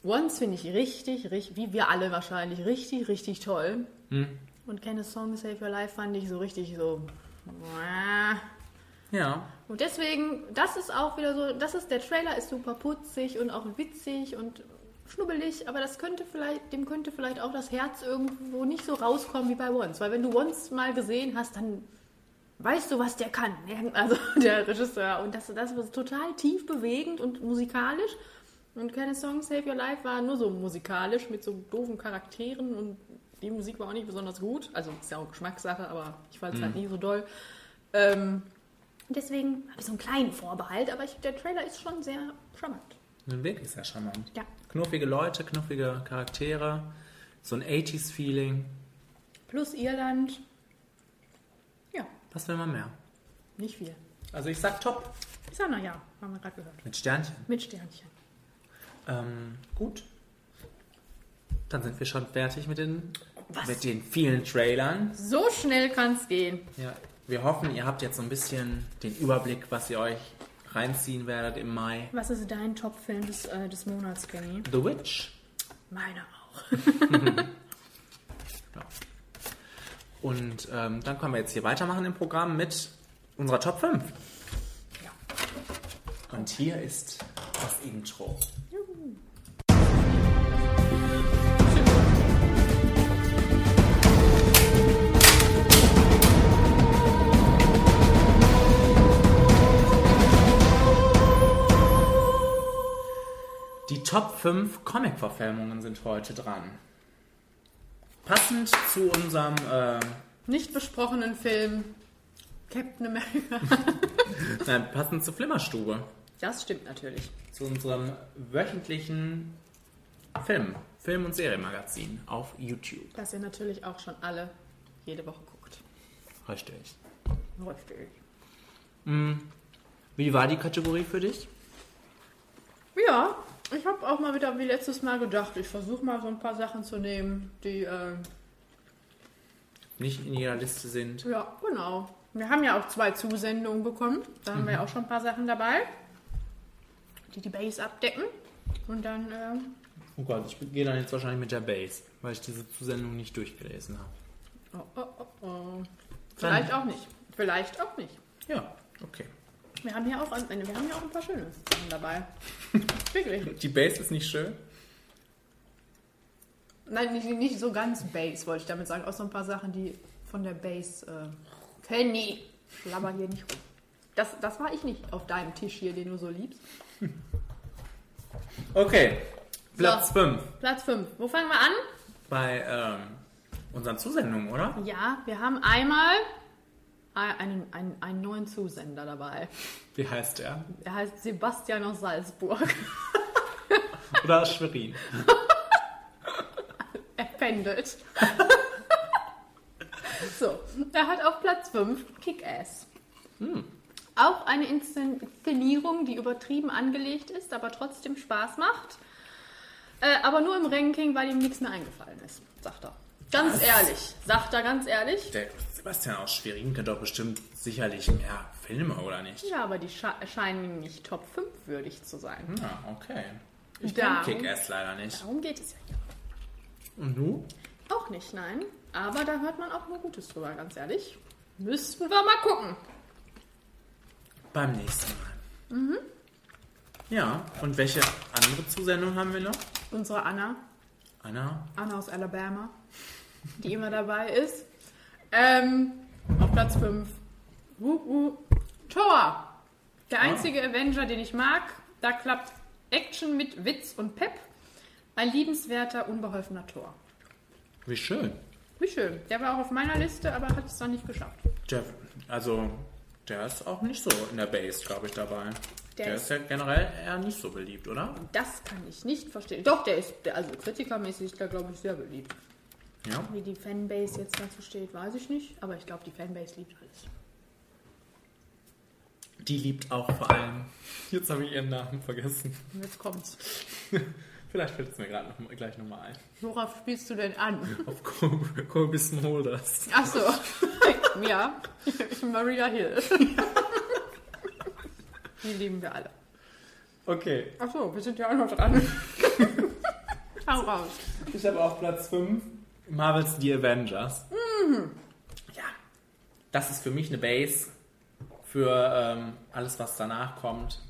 Once finde ich richtig, richtig, wie wir alle wahrscheinlich, richtig, richtig toll. Hm. Und Can a Song Save Your Life fand ich so richtig so. Ja. Und deswegen, das ist auch wieder so, das ist, der Trailer ist super putzig und auch witzig und schnubbelig, aber das könnte vielleicht, dem könnte vielleicht auch das Herz irgendwo nicht so rauskommen wie bei Once. Weil wenn du Once mal gesehen hast, dann weißt du, was der kann. Also (laughs) der Regisseur. Und das, das war total tief bewegend und musikalisch. Und keine Song Save Your Life war nur so musikalisch mit so doofen Charakteren und die Musik war auch nicht besonders gut. Also ist ja auch Geschmackssache, aber ich fand es halt Mhm. nie so doll. Ähm, deswegen habe ich so einen kleinen Vorbehalt, aber ich, der Trailer ist schon sehr charmant. Nun wirklich sehr charmant. Ja. Knuffige Leute, knuffige Charaktere, so ein 80s-Feeling. Plus Irland. Ja, Was will man mehr? nicht viel. Also ich sag top. Ich sag, na ja, haben wir gerade gehört. Mit Sternchen. Mit Sternchen. Ähm, gut. Dann sind wir schon fertig mit den, mit den vielen Trailern. So schnell kann es gehen. Ja, wir hoffen, ihr habt jetzt so ein bisschen den Überblick, was ihr euch reinziehen werdet im Mai. Was ist dein Top-Film des, äh, des Monats, Kenny? The Witch. Meiner auch. (laughs) Und ähm, dann können wir jetzt hier weitermachen im Programm mit unserer Top 5. Und hier ist das Intro. Die Top 5 Comic-Verfilmungen sind heute dran. Passend zu unserem äh, Nicht besprochenen Film Captain America. (laughs) Nein, passend zur Flimmerstube. Das stimmt natürlich. Zu unserem wöchentlichen Film, Film- und Serienmagazin auf YouTube. Das ihr natürlich auch schon alle jede Woche guckt. Richtig. Richtig. Hm. Wie war die Kategorie für dich? Ja, ich habe auch mal wieder wie letztes Mal gedacht, ich versuche mal so ein paar Sachen zu nehmen, die, äh, Nicht in jeder Liste sind. ja, genau. Wir haben ja auch zwei Zusendungen bekommen. Da haben wir Mhm. auch schon ein paar Sachen dabei, die die Base abdecken. Und dann, äh, Oh Gott, ich gehe dann jetzt wahrscheinlich mit der Base, weil ich diese Zusendung nicht durchgelesen habe. oh, oh, oh, oh. Vielleicht auch nicht. Vielleicht auch nicht. Ja, okay. Wir haben ja auch, wir haben ja auch ein paar schöne Sachen dabei. (laughs) Wirklich. Die Base ist nicht schön. Nein, nicht, nicht so ganz Base, wollte ich damit sagen. Auch so ein paar Sachen, die von der Base. Äh, Kenny, schlabber hier nicht rum. Das, das war ich nicht auf deinem Tisch hier, den du so liebst. (laughs) Okay, Platz So. 5 Platz 5. Wo fangen wir an? bei ähm, unseren Zusendungen, oder? Ja, wir haben einmal einen, einen, einen neuen Zusender dabei. Wie heißt der? Er heißt Sebastian aus Salzburg. (laughs) Oder aus Schwerin? (laughs) er pendelt. (laughs) so, er hat auf Platz 5 Kick-Ass. Hm. Auch eine Inszenierung, die übertrieben angelegt ist, aber trotzdem Spaß macht. Äh, aber nur im Ranking, weil ihm nichts mehr eingefallen ist, sagt er. Ganz Was? ehrlich, sagt er ganz ehrlich. Der Sebastian aus Schwerin kennt doch bestimmt sicherlich mehr Filme, oder nicht? Ja, aber die sche scheinen nicht Top 5 würdig zu sein. Ja, okay. Ich kenne Kick-Ass leider nicht. Darum geht es ja hier. Und du? Auch nicht, nein. Aber da hört man auch nur Gutes drüber, ganz ehrlich. Müssten wir mal gucken. Beim nächsten Mal. Mhm. Ja, und welche andere Zusendung haben wir noch? Unsere Anna, Anna? Anna aus Alabama, die immer dabei ist. Ähm, auf Platz 5. Uh, uh. Thor. Der einzige Avenger, den ich mag. Da klappt Action mit Witz und Pep. Ein liebenswerter, unbeholfener Tor. Wie schön. Wie schön. Der war auch auf meiner Liste, aber hat es dann nicht geschafft. Jeff, also der ist auch nicht so in der Base, glaube ich, dabei. Der Der, ist- ist ja generell eher nicht so beliebt, oder? Das kann ich nicht verstehen. Doch, der ist, der, also kritikermäßig glaube ich, sehr beliebt. Ja. Wie die Fanbase jetzt dazu steht, weiß ich nicht. Aber ich glaube, die Fanbase liebt alles. Die liebt auch vor allem. Jetzt habe ich ihren Namen vergessen. Jetzt kommt's. (laughs) Vielleicht fällt es mir gerade noch, gleich nochmal ein. Worauf spielst du denn an? Auf Col- Colby Smulders. Ach so. (laughs) ja. (laughs) Maria Hill. Die lieben wir alle. Okay. Ach so, wir sind ja auch noch dran. Hau raus. Ich habe auf Platz 5 Marvels The Avengers. Mhm. Das ist für mich eine Base für ähm, alles, was danach kommt.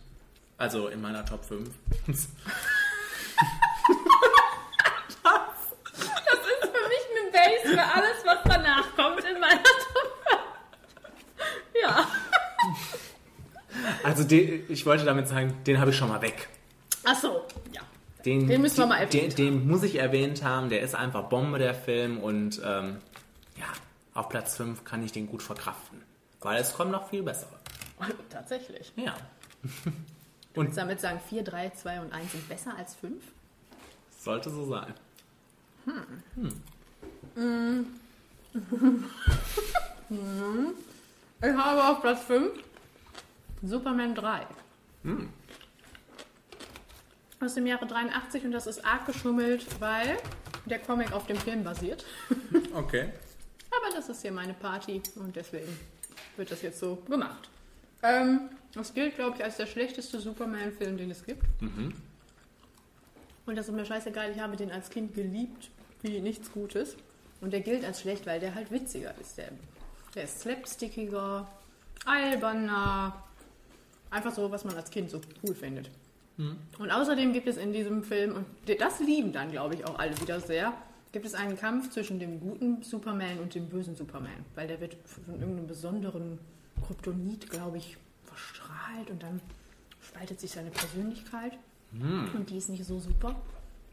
Also in meiner Top 5. Das ist für mich eine Base für alles, was danach kommt in meiner Top. ja. Also den, ich wollte damit sagen, den habe ich schon mal weg. Ach so. Den, Den müssen wir mal den, erwähnt den, den muss ich erwähnt haben. Der ist einfach Bombe, der Film. Und ähm, ja, auf Platz 5 kann ich den gut verkraften. Weil es kommen noch viel bessere. (laughs) Tatsächlich. Ja. Und damit sagen 4, 3, 2 und 1 sind besser als 5? Sollte so sein. Hm. Hm. Mhm. (laughs) ich habe auf Platz 5 Superman 3. Hm. Aus dem Jahre 83 und das ist arg geschummelt, weil der Comic auf dem Film basiert. (laughs) Okay. Aber das ist hier meine Party und deswegen wird das jetzt so gemacht. Ähm, das gilt, glaube ich, als der schlechteste Superman-Film, den es gibt. Mhm. Und das ist mir scheißegal, ich habe den als Kind geliebt, wie nichts Gutes. Und der gilt als schlecht, weil der halt witziger ist. Der, der ist slapstickiger, alberner, einfach so, was man als Kind so cool findet. Mhm. Und außerdem gibt es in diesem Film, und das lieben dann, glaube ich, auch alle wieder sehr, gibt es einen Kampf zwischen dem guten Superman und dem bösen Superman. Weil der wird von irgendeinem besonderen Kryptonit, glaube ich, verstrahlt und dann spaltet sich seine Persönlichkeit. Hm. Und die ist nicht so super,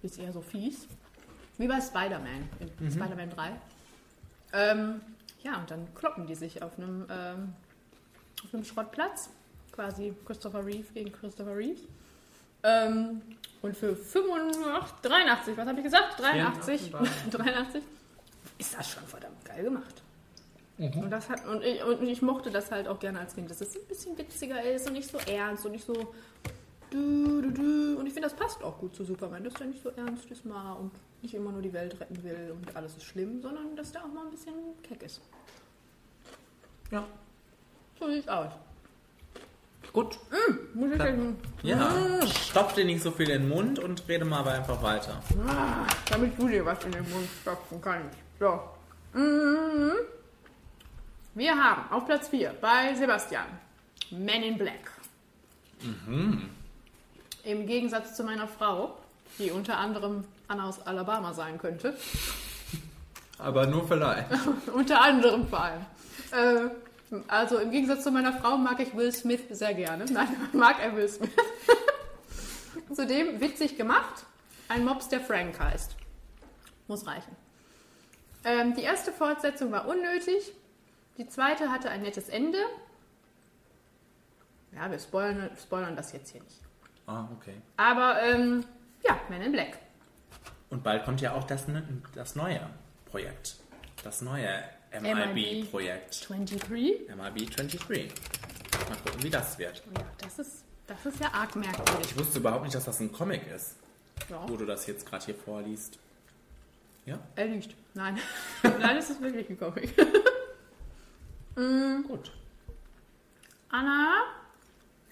die ist eher so fies. Wie bei Spider-Man, in Mhm. Spider-Man 3. Ähm, ja, und dann kloppen die sich auf einem, ähm, auf einem Schrottplatz. Quasi Christopher Reeve gegen Christopher Reeve. Ähm, und für 85, 83, was habe ich gesagt? 83, 83 (laughs) ist das schon verdammt geil gemacht. Mhm. Und, das hat, und, ich, und ich mochte das halt auch gerne als Kind, dass es ein bisschen witziger ist und nicht so ernst und nicht so du, du, du. Und ich finde, das passt auch gut zu Superman, dass der nicht so ernst ist mal und nicht immer nur die Welt retten will und alles ist schlimm, sondern dass der auch mal ein bisschen keck ist. Ja. So sieht's aus. Gut. Mm, muss ich denn, ja, stopf dir nicht so viel in den Mund und rede mal aber einfach weiter. Ah, damit du dir was in den Mund stopfen kannst. So. Mhm. Wir haben auf Platz 4 bei Sebastian Men in Black. Mhm. Im Gegensatz zu meiner Frau, die unter anderem Anna aus Alabama sein könnte. Aber nur vielleicht. (laughs) unter anderem vor allem. Äh, also im Gegensatz zu meiner Frau mag ich Will Smith sehr gerne. Nein, (laughs) mag er Will Smith. (laughs) Zudem witzig gemacht, ein Mops, der Frank heißt. Muss reichen. Ähm, die erste Fortsetzung war unnötig. Die zweite hatte ein nettes Ende. Ja, wir spoilern, spoilern das jetzt hier nicht. Ah, okay. Aber ähm, ja, Men in Black. Und bald kommt ja auch das, ne- das neue Projekt. Das neue MIB-Projekt. 23. MIB 23. Mal gucken, wie das wird. Ja, das ist, das ist ja arg merkwürdig. Ich wusste überhaupt nicht, dass das ein Comic ist, Ja. wo du das jetzt gerade hier vorliest. Ja? Er lügt. Nein. (laughs) Nein, es ist wirklich ein Comic. (laughs) mm, Gut. Anna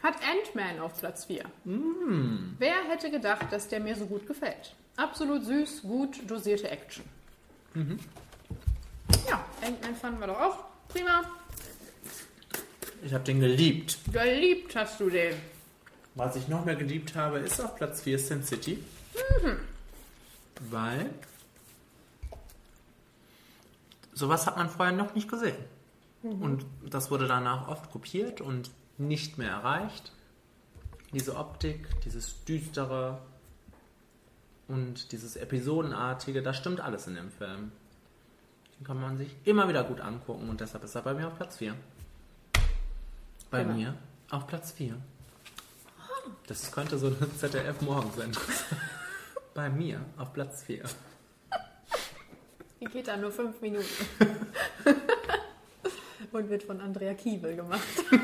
hat Ant-Man auf Platz 4. Mm. Wer hätte gedacht, dass der mir so gut gefällt? Absolut süß, gut dosierte Action. Mhm. Ja, Ant-Man fanden wir doch auch prima. Ich habe den geliebt. Geliebt hast du den. Was ich noch mehr geliebt habe, ist auf Platz 4 Sin City. Mhm. Weil sowas hat man vorher noch nicht gesehen. Mhm. Und das wurde danach oft kopiert und nicht mehr erreicht. Diese Optik, dieses düstere und dieses episodenartige, das stimmt alles in dem Film. Den kann man sich immer wieder gut angucken und deshalb ist er bei mir auf Platz 4. Bei Genau. mir auf Platz 4. Das könnte so eine ZDF-Morgensendung sein. Bei mir auf Platz 4. Die geht dann nur fünf Minuten. Und wird von Andrea Kiebel gemacht. (laughs)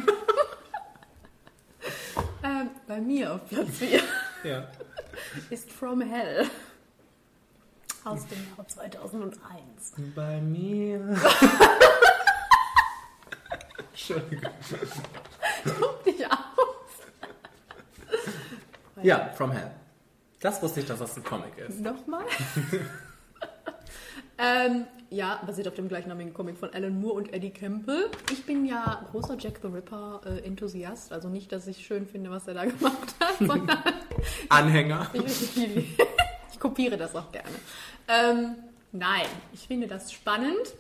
ähm, bei mir auf Platz 4 Ja. ist From Hell. Aus dem Jahr 2001. Bei mir. (laughs) Entschuldigung. Guck dich aus. Ja, From Hell. Das wusste ich, dass das ein Comic ist. Nochmal? (laughs) ähm, ja, basiert auf dem gleichnamigen Comic von Alan Moore und Eddie Campbell. Ich bin ja großer Jack the Ripper-Enthusiast. also nicht, dass ich schön finde, was er da (laughs) gemacht hat, sondern Anhänger. ich, ich, ich kopiere das auch gerne. Ähm, nein, ich finde das spannend.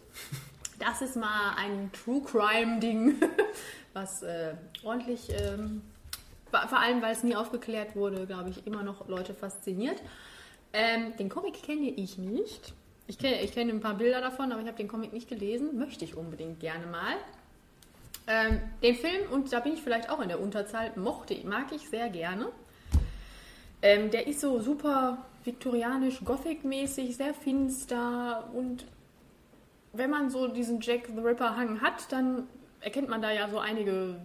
Das ist mal ein True Crime-Ding, (laughs) was äh, ordentlich, ähm, vor vor allem weil es nie aufgeklärt wurde, glaube ich, immer noch Leute fasziniert. Ähm, den Comic kenne ich nicht. Ich kenne, ich kenne ein paar Bilder davon, aber ich habe den Comic nicht gelesen. Möchte ich unbedingt gerne mal. Ähm, den Film, und da bin ich vielleicht auch in der Unterzahl, mochte, mag ich sehr gerne. Ähm, der ist so super viktorianisch, gothic-mäßig, sehr finster und wenn man so diesen Jack the Ripper-Hang hat, dann erkennt man da ja so einige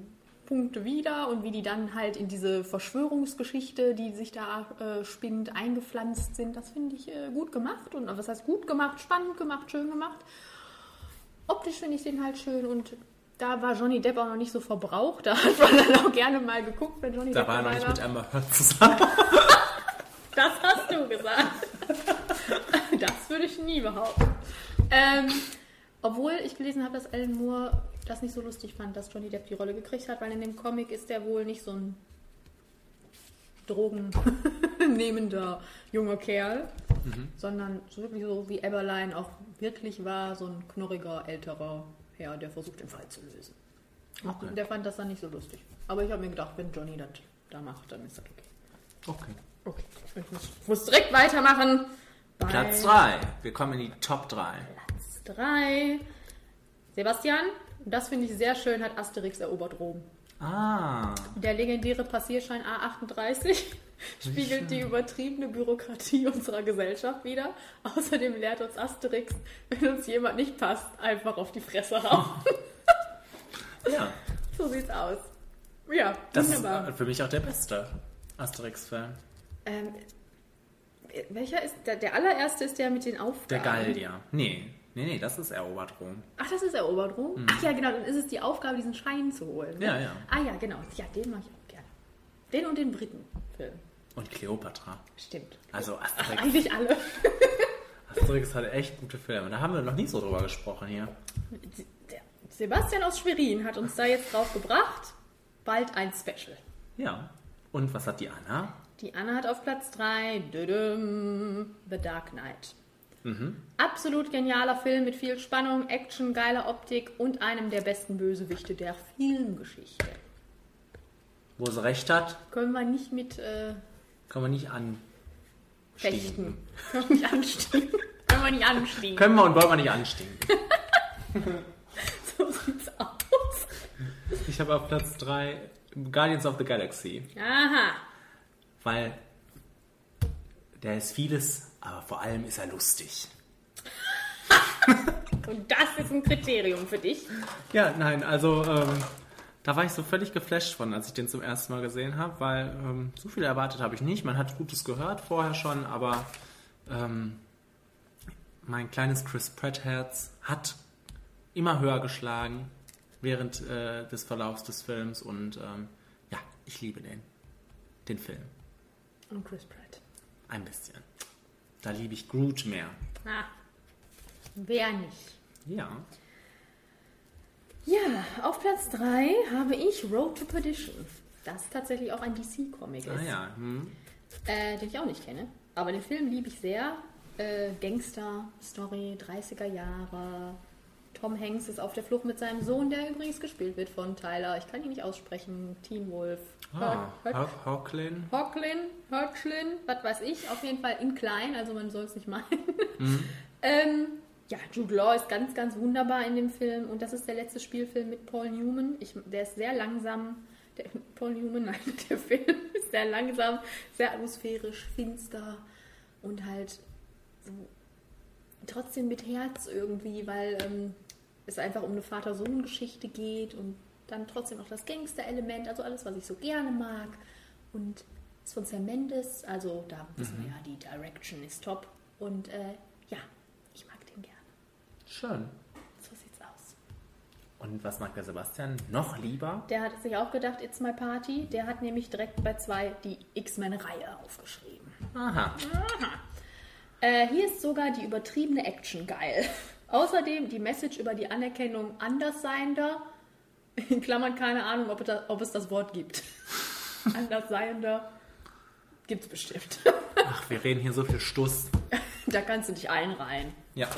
Punkte wieder und wie die dann halt in diese Verschwörungsgeschichte, die sich da äh, spinnt, eingepflanzt sind. Das finde ich äh, gut gemacht und was heißt gut gemacht, spannend gemacht, schön gemacht. Optisch finde ich den halt schön und da war Johnny Depp auch noch nicht so verbraucht. (laughs) Da hat man dann auch gerne mal geguckt, wenn Johnny Da Depp war er noch nicht mit Amber Heard zusammen. (laughs) Das hast du gesagt. (laughs) Das würde ich nie behaupten. Ähm, obwohl ich gelesen habe, dass Alan Moore das nicht so lustig fand, dass Johnny Depp die Rolle gekriegt hat, weil in dem Comic ist der wohl nicht so ein drogennehmender junger Kerl, Mhm. sondern so wirklich so wie Eberlein auch wirklich war, so ein knorriger, älterer Herr, der versucht, den Fall zu lösen. Okay. Der fand das dann nicht so lustig. Aber ich habe mir gedacht, wenn Johnny das da macht, dann ist das okay. Okay. Okay. Ich muss, muss direkt weitermachen. bei Platz 3. Wir kommen in die Top 3. Platz 3. Sebastian, das finde ich sehr schön, hat Asterix erobert Rom. Ah. Der legendäre Passierschein A38 spiegelt die übertriebene Bürokratie (laughs) unserer Gesellschaft wider. Außerdem lehrt uns Asterix, wenn uns jemand nicht passt, einfach auf die Fresse hauen. Ja. (laughs) so sieht's aus. Ja, Das wunderbar. ist für mich auch der beste Asterix-Film. Ähm, welcher ist der, der allererste ist der mit den Aufgaben? Der Gallier. Nee, nee, nee, das ist erobert Rom. Ach, das ist erobert Rom? Mhm. Ach ja, genau, dann ist es die Aufgabe, diesen Schein zu holen. Ne? Ja, ja. Ah ja, genau. Ja, den mache ich auch gerne. Den und den Briten-Film. Und Kleopatra. Stimmt. Also Ach, Asterix. eigentlich alle. (laughs) Asterix hat echt gute Filme. Da haben wir noch nie so drüber gesprochen hier. Sebastian aus Schwerin hat uns da jetzt drauf gebracht. Bald ein Special. Ja. Und was hat die Anna? Die Anna hat auf Platz 3 The Dark Knight. Mhm. Absolut genialer Film mit viel Spannung, Action, geiler Optik und einem der besten Bösewichte der Filmgeschichte. Wo sie recht hat, Können wir nicht mit äh, kann man nicht an. fechten. (laughs) Können wir nicht anstinken. Können wir nicht anstinken. Können wir und wollen wir nicht anstinken. (laughs) so sieht's aus. Ich habe auf Platz 3 Guardians of the Galaxy. Aha. Weil der ist vieles, aber vor allem ist er lustig. Und das ist ein Kriterium für dich. Ja, nein, also ähm, da war ich so völlig geflasht von, als ich den zum ersten Mal gesehen habe, weil ähm, so viel erwartet habe ich nicht. Man hat Gutes gehört vorher schon, aber ähm, mein kleines Chris Pratt Herz hat immer höher geschlagen während äh, des Verlaufs des Films und ähm, ja, ich liebe den, den Film. Und Chris Pratt. Ein bisschen. Da liebe ich Groot mehr. Ah, wer nicht? Ja. Ja, auf Platz 3 habe ich Road to Perdition. Das tatsächlich auch ein DC-Comic ist. Ah ja. Hm. Äh, den ich auch nicht kenne. Aber den Film liebe ich sehr. Äh, Gangster-Story, 30er Jahre. Tom Hanks ist auf der Flucht mit seinem Sohn, der übrigens gespielt wird von Tyler. Ich kann ihn nicht aussprechen. Teen Wolf. Ah, Hawklin. Hawklin, Hurchlin, was weiß ich. Auf jeden Fall in klein, also man soll es nicht meinen. Mhm. (laughs) ähm, ja, Jude Law ist ganz, ganz wunderbar in dem Film. Und das ist der letzte Spielfilm mit Paul Newman. Ich, der ist sehr langsam. Der, (laughs) Paul Newman, (laughs) nein, der Film ist sehr langsam, sehr atmosphärisch, finster und halt so trotzdem mit Herz irgendwie, weil ähm, es einfach um eine Vater-Sohn-Geschichte geht und dann trotzdem auch das Gangster-Element, also alles, was ich so gerne mag. Und ist von Sam Mendes, also da wissen Mhm. wir ja, die Direction ist top. Und äh, ja, ich mag den gerne. Schön. So sieht's aus. Und was mag der Sebastian noch lieber? Der hat sich auch gedacht, It's My Party. Der hat nämlich direkt bei zwei die X-Men-Reihe aufgeschrieben. Aha. Aha. Äh, hier ist sogar die übertriebene Action geil. Außerdem die Message über die Anerkennung Andersseiender. In Klammern keine Ahnung, ob es, da, ob es das Wort gibt. (laughs) Andersseiender gibt's bestimmt. Ach, wir reden hier so viel Stuss. (laughs) da kannst du dich einreihen. Ja.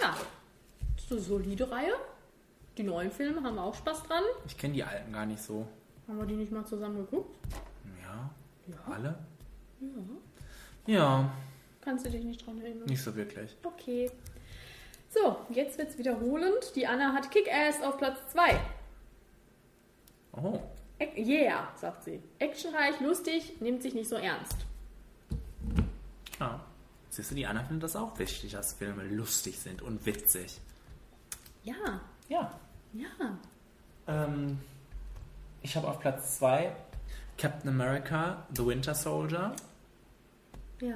Ja, das ist eine solide Reihe. Die neuen Filme haben wir auch Spaß dran. Ich kenne die alten gar nicht so. Haben wir die nicht mal zusammen geguckt? Ja. Ja. Alle? Ja. Ja, Kannst du dich nicht dran erinnern? nicht so wirklich. Okay. So, jetzt wird's wiederholend. Die Anna hat Kick-Ass auf Platz 2. Oh. Yeah, sagt sie. Actionreich, lustig, nimmt sich nicht so ernst. Ja. Siehst du, die Anna findet das auch wichtig, dass Filme lustig sind und witzig. Ja. Ja. Ja. Ähm, ich habe auf Platz 2 Captain America, The Winter Soldier. Ja.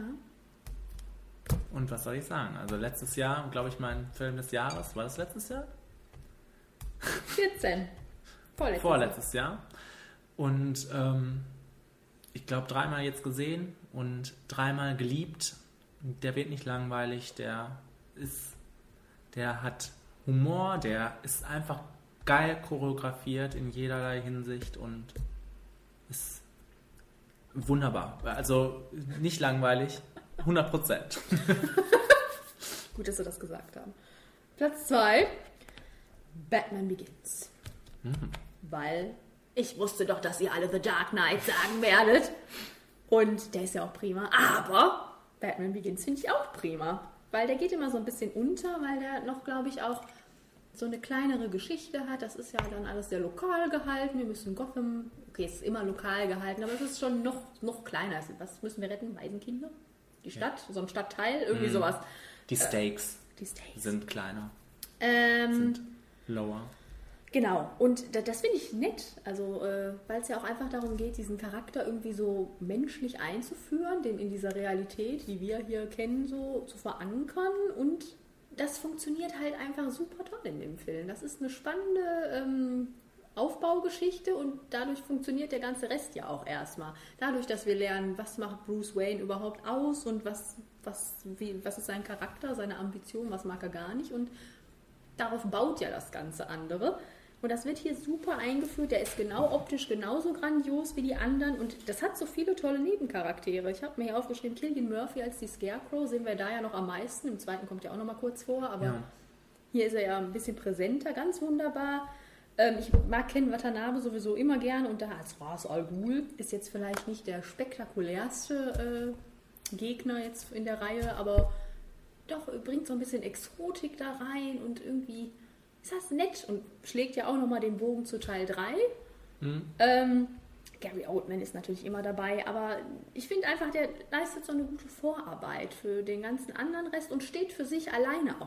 Und was soll ich sagen? Also letztes Jahr, glaube ich, mein Film des Jahres. War das letztes Jahr? 14. Vorletztes. Vorletztes Jahr. Und ähm, ich glaube, dreimal jetzt gesehen und dreimal geliebt. Der wird nicht langweilig, der ist, der hat Humor, der ist einfach geil choreografiert in jederlei Hinsicht und ist wunderbar. Also nicht langweilig, 100 Prozent. (laughs) Gut, dass wir das gesagt haben. Platz 2. Batman Begins. Weil ich wusste doch, dass ihr alle The Dark Knight sagen werdet. Und der ist ja auch prima. Aber Batman Begins finde ich auch prima. Weil der geht immer so ein bisschen unter, weil der noch, glaube ich, auch so eine kleinere Geschichte hat. Das ist ja dann alles sehr lokal gehalten. Wir müssen Gotham, okay, es ist immer lokal gehalten, aber es ist schon noch, noch kleiner. Was müssen wir retten? Waisenkinder? Die Stadt? So ein Stadtteil? Irgendwie Mhm. sowas. Die Stakes, die Stakes. sind kleiner, Ähm, lower. Genau, und da- das finde ich nett, also äh, weil es ja auch einfach darum geht, diesen Charakter irgendwie so menschlich einzuführen, den in dieser Realität, die wir hier kennen, so zu verankern und das funktioniert halt einfach super toll in dem Film. Das ist eine spannende ähm, Aufbaugeschichte und dadurch funktioniert der ganze Rest ja auch erstmal. Dadurch, dass wir lernen, was macht Bruce Wayne überhaupt aus und was, was, wie, was ist sein Charakter, seine Ambition, was mag er gar nicht und darauf baut ja das ganze andere. Und das wird hier super eingeführt. Der ist genau optisch genauso grandios wie die anderen. Und das hat so viele tolle Nebencharaktere. Ich habe mir hier aufgeschrieben, Killian Murphy als die Scarecrow sehen wir da ja noch am meisten. Im zweiten kommt ja auch noch mal kurz vor. Aber Ja. hier ist er ja ein bisschen präsenter, ganz wunderbar. Ähm, ich mag Ken Watanabe sowieso immer gern. Und da als Ras Al Ghul ist jetzt vielleicht nicht der spektakulärste äh, Gegner jetzt in der Reihe. Aber doch, bringt so ein bisschen Exotik da rein und irgendwie ist das nett und schlägt ja auch nochmal den Bogen zu Teil 3. Mhm. Ähm, Gary Oldman ist natürlich immer dabei, aber ich finde einfach, der leistet so eine gute Vorarbeit für den ganzen anderen Rest und steht für sich alleine auch